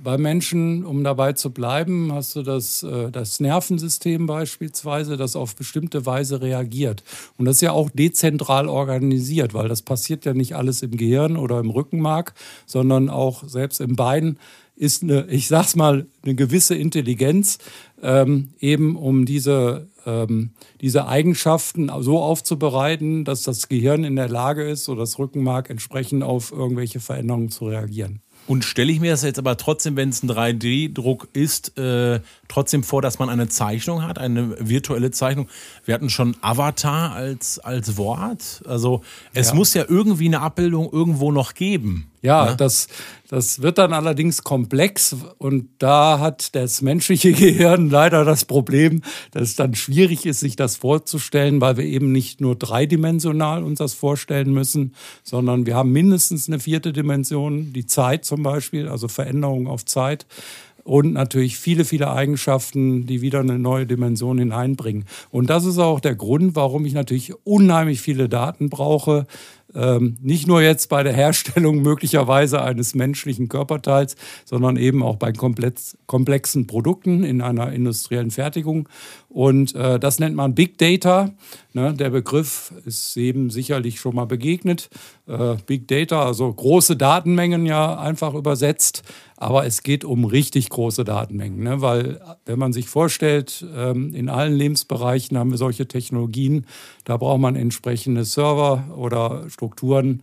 bei Menschen, um dabei zu bleiben, hast du das, äh, das Nervensystem beispielsweise, das auf bestimmte Weise reagiert. Und das ist ja auch dezentral organisiert, weil das passiert ja nicht alles im Gehirn oder im Rückenmark, sondern auch selbst im Bein ist eine, ich sag's mal, eine gewisse Intelligenz, ähm, eben um diese, ähm, diese Eigenschaften so aufzubereiten, dass das Gehirn in der Lage ist oder das Rückenmark entsprechend auf irgendwelche Veränderungen zu reagieren. Und stelle ich mir das jetzt aber trotzdem, wenn es ein 3D-Druck ist, äh, trotzdem vor, dass man eine Zeichnung hat, eine virtuelle Zeichnung. Wir hatten schon Avatar als, als Wort. Also es ja. muss ja irgendwie eine Abbildung irgendwo noch geben. Ja, ne? das, das wird dann allerdings komplex und da hat das menschliche <laughs> Gehirn leider das Problem, dass es dann schwierig ist, sich das vorzustellen, weil wir eben nicht nur dreidimensional uns das vorstellen müssen, sondern wir haben mindestens eine vierte Dimension, die Zeit zum Beispiel, also Veränderungen auf Zeit und natürlich viele, viele Eigenschaften, die wieder eine neue Dimension hineinbringen. Und das ist auch der Grund, warum ich natürlich unheimlich viele Daten brauche, ähm, nicht nur jetzt bei der Herstellung <laughs> möglicherweise eines menschlichen Körperteils, sondern eben auch bei komplexen Produkten in einer industriellen Fertigung. Und äh, das nennt man Big Data. Ne, der Begriff ist eben sicherlich schon mal begegnet. Äh, Big Data, also große Datenmengen ja einfach übersetzt. Aber es geht um richtig große Datenmengen, ne? weil wenn man sich vorstellt, ähm, in allen Lebensbereichen haben wir solche Technologien, da braucht man entsprechende Server oder Strukturen,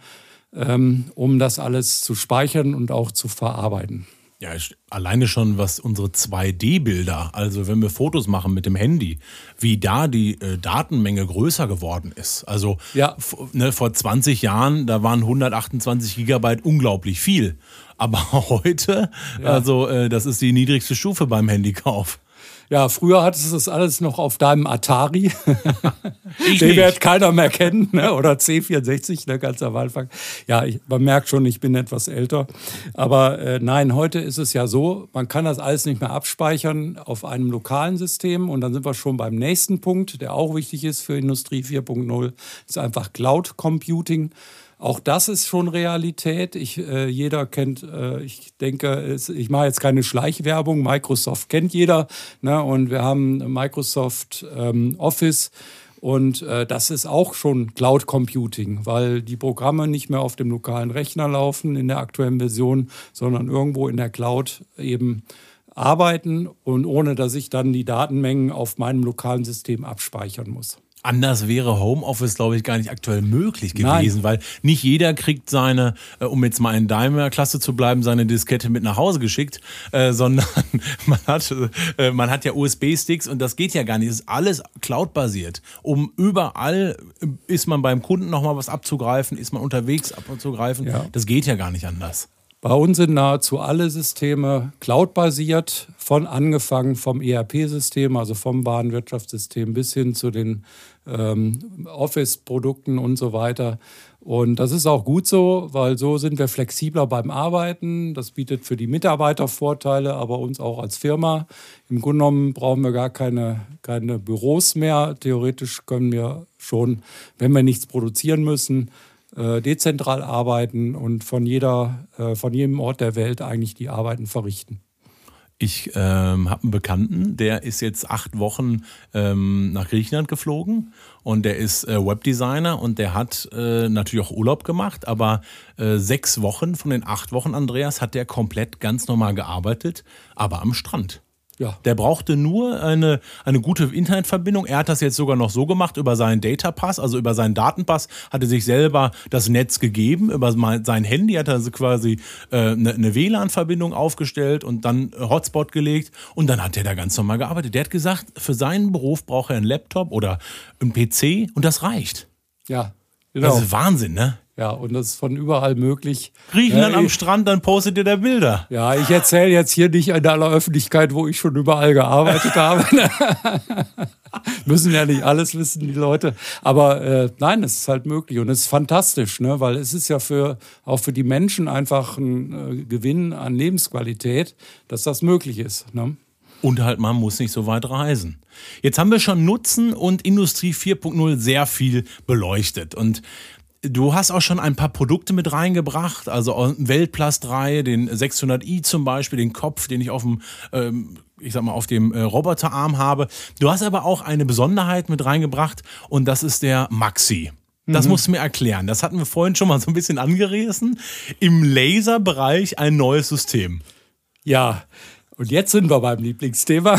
ähm, um das alles zu speichern und auch zu verarbeiten. Ja, alleine schon was unsere 2D-Bilder, also wenn wir Fotos machen mit dem Handy, wie da die äh, Datenmenge größer geworden ist. Also ja. ne, vor 20 Jahren, da waren 128 Gigabyte unglaublich viel. Aber <laughs> heute, ja. also äh, das ist die niedrigste Stufe beim Handykauf. Ja, früher hattest du das alles noch auf deinem Atari. ich <laughs> Den wird keiner mehr kennen, ne? oder C64, ne? ganz am Anfang. Ja, ich, man merkt schon, ich bin etwas älter. Aber äh, nein, heute ist es ja so, man kann das alles nicht mehr abspeichern auf einem lokalen System. Und dann sind wir schon beim nächsten Punkt, der auch wichtig ist für Industrie 4.0, ist einfach Cloud Computing. Auch das ist schon Realität. Ich, äh, jeder kennt, äh, ich denke, es, ich mache jetzt keine Schleichwerbung. Microsoft kennt jeder. Ne? Und wir haben Microsoft ähm, Office. Und äh, das ist auch schon Cloud Computing, weil die Programme nicht mehr auf dem lokalen Rechner laufen in der aktuellen Version, sondern irgendwo in der Cloud eben arbeiten und ohne dass ich dann die Datenmengen auf meinem lokalen System abspeichern muss. Anders wäre Homeoffice, glaube ich, gar nicht aktuell möglich gewesen, Nein. weil nicht jeder kriegt seine, äh, um jetzt mal in Daimler-Klasse zu bleiben, seine Diskette mit nach Hause geschickt, äh, sondern <laughs> man hat, äh, man hat ja USB-Sticks und das geht ja gar nicht. Das ist alles Cloud-basiert. Um überall ist man beim Kunden nochmal was abzugreifen, ist man unterwegs abzugreifen. Ja. Das geht ja gar nicht anders. Bei uns sind nahezu alle Systeme cloud-basiert, von angefangen vom ERP-System, also vom Warenwirtschaftssystem bis hin zu den ähm, Office-Produkten und so weiter. Und das ist auch gut so, weil so sind wir flexibler beim Arbeiten. Das bietet für die Mitarbeiter Vorteile, aber uns auch als Firma. Im Grunde genommen brauchen wir gar keine, keine Büros mehr. Theoretisch können wir schon, wenn wir nichts produzieren müssen, äh, dezentral arbeiten und von, jeder, äh, von jedem Ort der Welt eigentlich die Arbeiten verrichten. Ich ähm, habe einen Bekannten, der ist jetzt acht Wochen ähm, nach Griechenland geflogen und der ist äh, Webdesigner und der hat äh, natürlich auch Urlaub gemacht, aber äh, sechs Wochen von den acht Wochen, Andreas, hat der komplett ganz normal gearbeitet, aber am Strand. Ja. Der brauchte nur eine, eine gute Internetverbindung. Er hat das jetzt sogar noch so gemacht über seinen Data Pass, also über seinen Datenpass, hat er sich selber das Netz gegeben. Über sein Handy hat er quasi äh, eine, eine WLAN-Verbindung aufgestellt und dann Hotspot gelegt und dann hat er da ganz normal gearbeitet. Der hat gesagt, für seinen Beruf braucht er einen Laptop oder einen PC und das reicht. Ja, genau. Das ist Wahnsinn, ne? Ja, und das ist von überall möglich. Griechenland äh, am Strand, dann postet ihr da Bilder. Ja, ich erzähle jetzt hier nicht in aller Öffentlichkeit, wo ich schon überall gearbeitet habe. <laughs> Müssen ja nicht alles wissen, die Leute. Aber äh, nein, es ist halt möglich und es ist fantastisch, ne? weil es ist ja für, auch für die Menschen einfach ein äh, Gewinn an Lebensqualität, dass das möglich ist. Ne? Und halt, man muss nicht so weit reisen. Jetzt haben wir schon Nutzen und Industrie 4.0 sehr viel beleuchtet. Und Du hast auch schon ein paar Produkte mit reingebracht, also Weltplast-Reihe, den 600i zum Beispiel, den Kopf, den ich auf dem, ähm, ich sag mal, auf dem äh, Roboterarm habe. Du hast aber auch eine Besonderheit mit reingebracht und das ist der Maxi. Das mhm. musst du mir erklären. Das hatten wir vorhin schon mal so ein bisschen angerissen. Im Laserbereich ein neues System. Ja, und jetzt sind wir beim Lieblingsthema.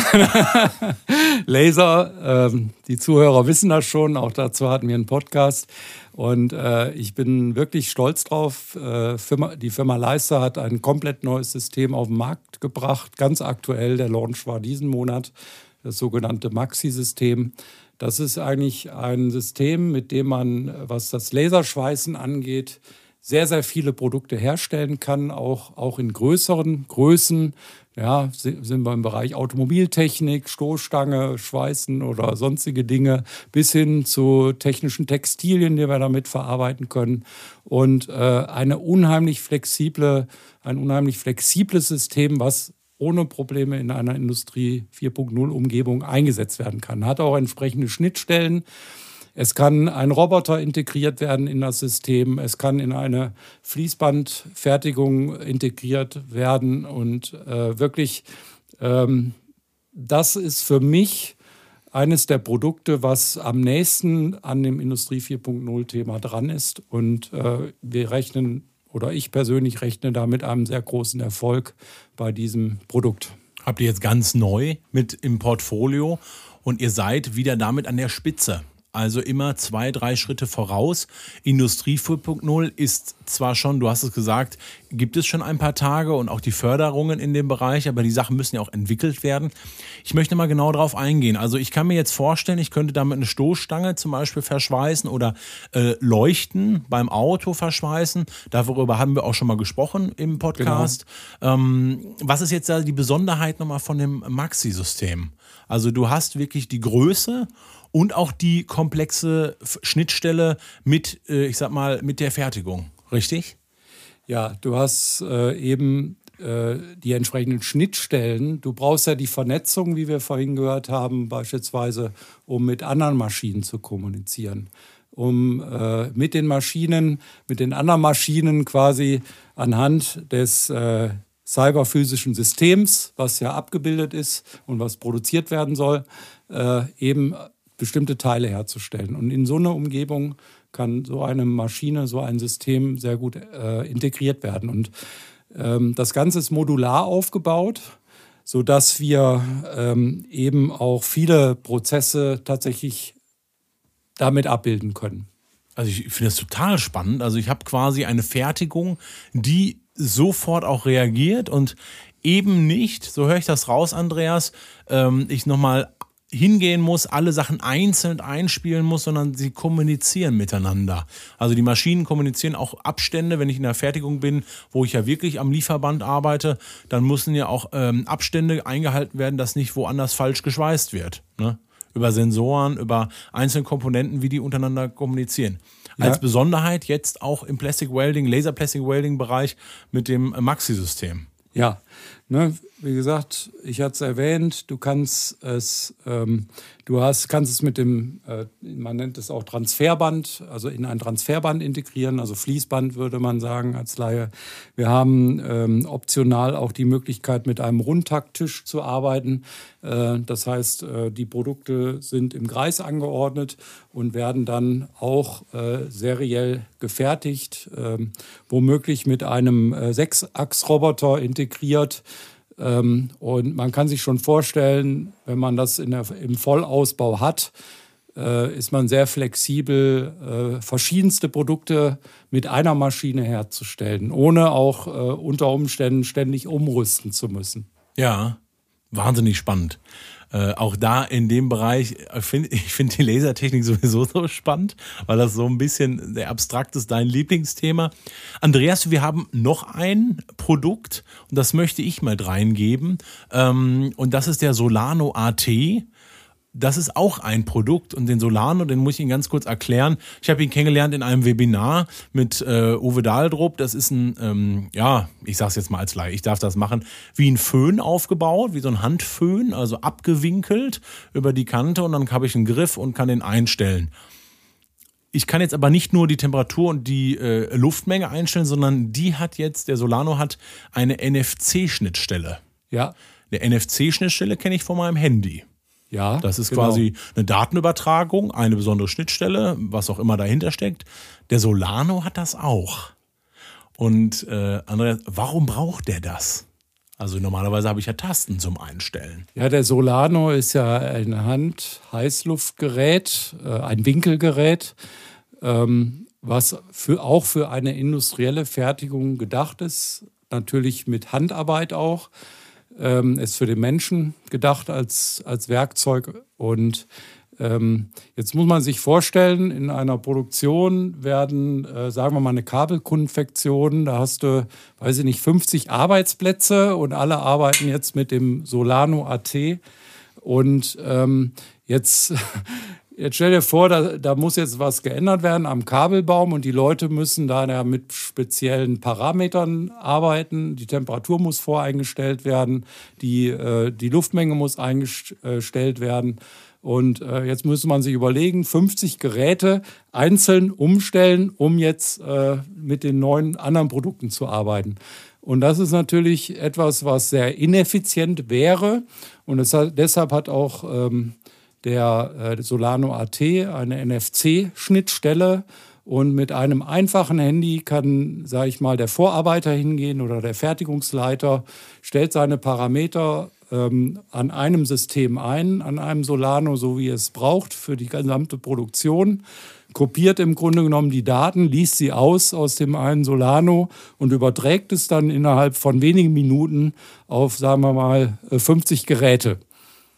<laughs> Laser, ähm, die Zuhörer wissen das schon, auch dazu hatten wir einen Podcast. Und äh, ich bin wirklich stolz drauf. Äh, Firma, die Firma Leister hat ein komplett neues System auf den Markt gebracht, ganz aktuell. Der Launch war diesen Monat, das sogenannte Maxi-System. Das ist eigentlich ein System, mit dem man, was das Laserschweißen angeht, sehr, sehr viele Produkte herstellen kann, auch, auch in größeren Größen. Ja, sind wir im Bereich Automobiltechnik, Stoßstange, Schweißen oder sonstige Dinge, bis hin zu technischen Textilien, die wir damit verarbeiten können. Und äh, eine unheimlich flexible, ein unheimlich flexibles System, was ohne Probleme in einer Industrie 4.0 Umgebung eingesetzt werden kann. Hat auch entsprechende Schnittstellen. Es kann ein Roboter integriert werden in das System. Es kann in eine Fließbandfertigung integriert werden. Und äh, wirklich, ähm, das ist für mich eines der Produkte, was am nächsten an dem Industrie 4.0-Thema dran ist. Und äh, wir rechnen, oder ich persönlich rechne da mit einem sehr großen Erfolg bei diesem Produkt. Habt ihr jetzt ganz neu mit im Portfolio und ihr seid wieder damit an der Spitze also immer zwei, drei Schritte voraus. Industrie 4.0 ist zwar schon, du hast es gesagt, gibt es schon ein paar Tage und auch die Förderungen in dem Bereich, aber die Sachen müssen ja auch entwickelt werden. Ich möchte mal genau darauf eingehen. Also ich kann mir jetzt vorstellen, ich könnte damit eine Stoßstange zum Beispiel verschweißen oder äh, Leuchten beim Auto verschweißen. Darüber haben wir auch schon mal gesprochen im Podcast. Genau. Ähm, was ist jetzt da die Besonderheit nochmal von dem Maxi-System? Also du hast wirklich die Größe und auch die komplexe Schnittstelle mit, äh, ich sag mal, mit der Fertigung, richtig? Ja, du hast äh, eben äh, die entsprechenden Schnittstellen. Du brauchst ja die Vernetzung, wie wir vorhin gehört haben, beispielsweise, um mit anderen Maschinen zu kommunizieren. um äh, mit den Maschinen, mit den anderen Maschinen quasi anhand des äh, cyberphysischen Systems, was ja abgebildet ist und was produziert werden soll, äh, eben bestimmte Teile herzustellen. Und in so einer Umgebung kann so eine Maschine, so ein System sehr gut äh, integriert werden. Und ähm, das Ganze ist modular aufgebaut, sodass wir ähm, eben auch viele Prozesse tatsächlich damit abbilden können. Also ich finde das total spannend. Also ich habe quasi eine Fertigung, die sofort auch reagiert und eben nicht, so höre ich das raus, Andreas, ähm, ich nochmal hingehen muss, alle Sachen einzeln einspielen muss, sondern sie kommunizieren miteinander. Also die Maschinen kommunizieren auch Abstände, wenn ich in der Fertigung bin, wo ich ja wirklich am Lieferband arbeite, dann müssen ja auch ähm, Abstände eingehalten werden, dass nicht woanders falsch geschweißt wird. Ne? Über Sensoren, über einzelne Komponenten, wie die untereinander kommunizieren. Ja. Als Besonderheit jetzt auch im Plastic Welding, Laser Plastic Welding Bereich mit dem Maxi-System. Ja, ne, wie gesagt, ich hatte es erwähnt, du kannst es, ähm, du hast, kannst es mit dem, äh, man nennt es auch Transferband, also in ein Transferband integrieren, also Fließband würde man sagen als Laie. Wir haben ähm, optional auch die Möglichkeit, mit einem Rundtakttisch zu arbeiten. Äh, das heißt, äh, die Produkte sind im Kreis angeordnet und werden dann auch äh, seriell gefertigt, ähm, womöglich mit einem äh, Sechsachsroboter integriert. Ähm, und man kann sich schon vorstellen, wenn man das der, im Vollausbau hat, äh, ist man sehr flexibel, äh, verschiedenste Produkte mit einer Maschine herzustellen, ohne auch äh, unter Umständen ständig umrüsten zu müssen. Ja, wahnsinnig spannend. Äh, auch da in dem Bereich, äh, find, <laughs> ich finde die Lasertechnik sowieso so spannend, weil das so ein bisschen sehr abstrakt ist, dein Lieblingsthema. Andreas, wir haben noch ein Produkt und das möchte ich mal reingeben. Ähm, und das ist der Solano AT das ist auch ein Produkt und den Solano, den muss ich Ihnen ganz kurz erklären. Ich habe ihn kennengelernt in einem Webinar mit äh, Uwe Dahldrup. Das ist ein, ähm, ja, ich sage es jetzt mal als Laie, ich darf das machen, wie ein Föhn aufgebaut, wie so ein Handföhn, also abgewinkelt über die Kante und dann habe ich einen Griff und kann den einstellen. Ich kann jetzt aber nicht nur die Temperatur und die äh, Luftmenge einstellen, sondern die hat jetzt, der Solano hat eine NFC-Schnittstelle. Ja. Der NFC-Schnittstelle kenne ich von meinem Handy. Ja, das ist genau. quasi eine Datenübertragung, eine besondere Schnittstelle, was auch immer dahinter steckt. Der Solano hat das auch. Und äh, Andreas, warum braucht der das? Also normalerweise habe ich ja Tasten zum Einstellen. Ja, der Solano ist ja ein Hand-Heißluftgerät, äh, ein Winkelgerät, ähm, was für, auch für eine industrielle Fertigung gedacht ist. Natürlich mit Handarbeit auch ähm, ist für den Menschen gedacht als, als Werkzeug. Und ähm, jetzt muss man sich vorstellen, in einer Produktion werden, äh, sagen wir mal, eine Kabelkonfektion, da hast du, weiß ich nicht, 50 Arbeitsplätze und alle arbeiten jetzt mit dem Solano AT. Und ähm, jetzt <laughs> Jetzt stell dir vor, da, da, muss jetzt was geändert werden am Kabelbaum und die Leute müssen da ja mit speziellen Parametern arbeiten. Die Temperatur muss voreingestellt werden, die, äh, die Luftmenge muss eingestellt werden. Und äh, jetzt müsste man sich überlegen, 50 Geräte einzeln umstellen, um jetzt äh, mit den neuen anderen Produkten zu arbeiten. Und das ist natürlich etwas, was sehr ineffizient wäre. Und hat, deshalb hat auch ähm, der äh, Solano AT, eine NFC-Schnittstelle. Und mit einem einfachen Handy kann, sage ich mal, der Vorarbeiter hingehen oder der Fertigungsleiter, stellt seine Parameter ähm, an einem System ein, an einem Solano, so wie es braucht für die gesamte Produktion, kopiert im Grunde genommen die Daten, liest sie aus aus dem einen Solano und überträgt es dann innerhalb von wenigen Minuten auf, sagen wir mal, 50 äh, Geräte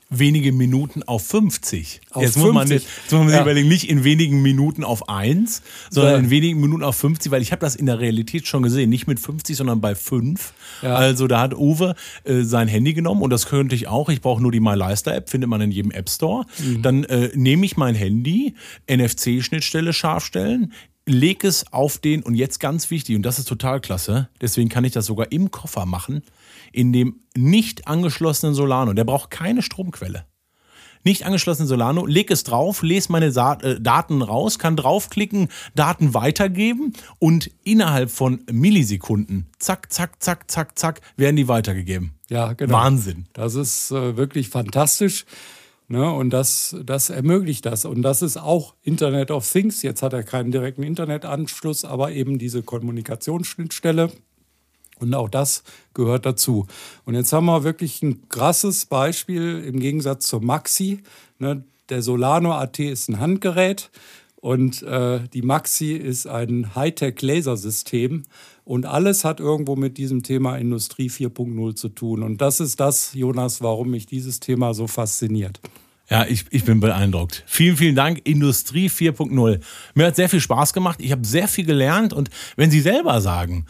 wenige Minuten auf 50. Auf jetzt, 50. Muss man nicht, jetzt muss man sich ja. überlegen, nicht in wenigen Minuten auf 1, sondern ja. in wenigen Minuten auf 50, weil ich habe das in der Realität schon gesehen, nicht mit 50, sondern bei 5. Ja. Also da hat Uwe äh, sein Handy genommen und das könnte ich auch. Ich brauche nur die MyLeister-App, findet man in jedem App Store. Mhm. Dann äh, nehme ich mein Handy, NFC-Schnittstelle scharf stellen, leg es auf den, und jetzt ganz wichtig, und das ist total klasse, deswegen kann ich das sogar im Koffer machen, in dem nicht angeschlossenen Solano. Der braucht keine Stromquelle. nicht angeschlossen Solano, leg es drauf, lese meine äh, Daten raus, kann draufklicken, Daten weitergeben und innerhalb von Millisekunden, zack, zack, zack, zack, zack, werden die weitergegeben. Ja, genau. Wahnsinn. Das ist äh, wirklich fantastisch. Ne, und das, das ermöglicht das. Und das ist auch Internet of Things. Jetzt hat er keinen direkten Internetanschluss, aber eben diese Kommunikationsschnittstelle. Und auch das gehört dazu. Und jetzt haben wir wirklich ein krasses Beispiel im Gegensatz zur Maxi. Ne, der Solano AT ist ein Handgerät und äh, die Maxi ist ein Hightech-Lasersystem. Und alles hat irgendwo mit diesem Thema Industrie 4.0 zu tun. Und das ist das, Jonas, warum mich dieses Thema so fasziniert. Ja, ich, ich bin beeindruckt. Vielen, vielen Dank, Industrie 4.0. Mir hat sehr viel Spaß gemacht. Ich habe sehr viel gelernt. Und wenn Sie selber sagen,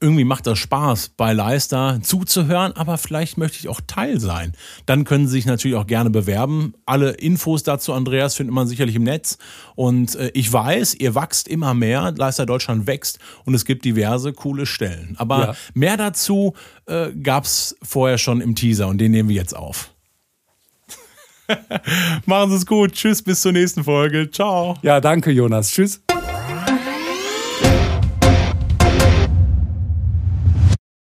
irgendwie macht das Spaß, bei Leister zuzuhören, aber vielleicht möchte ich auch Teil sein. Dann können Sie sich natürlich auch gerne bewerben. Alle Infos dazu, Andreas, findet man sicherlich im Netz. Und äh, ich weiß, ihr wachst immer mehr, Leister Deutschland wächst und es gibt diverse coole Stellen. Aber ja. mehr dazu äh, gab es vorher schon im Teaser und den nehmen wir jetzt auf. <laughs> Machen Sie es gut. Tschüss, bis zur nächsten Folge. Ciao. Ja, danke, Jonas. Tschüss.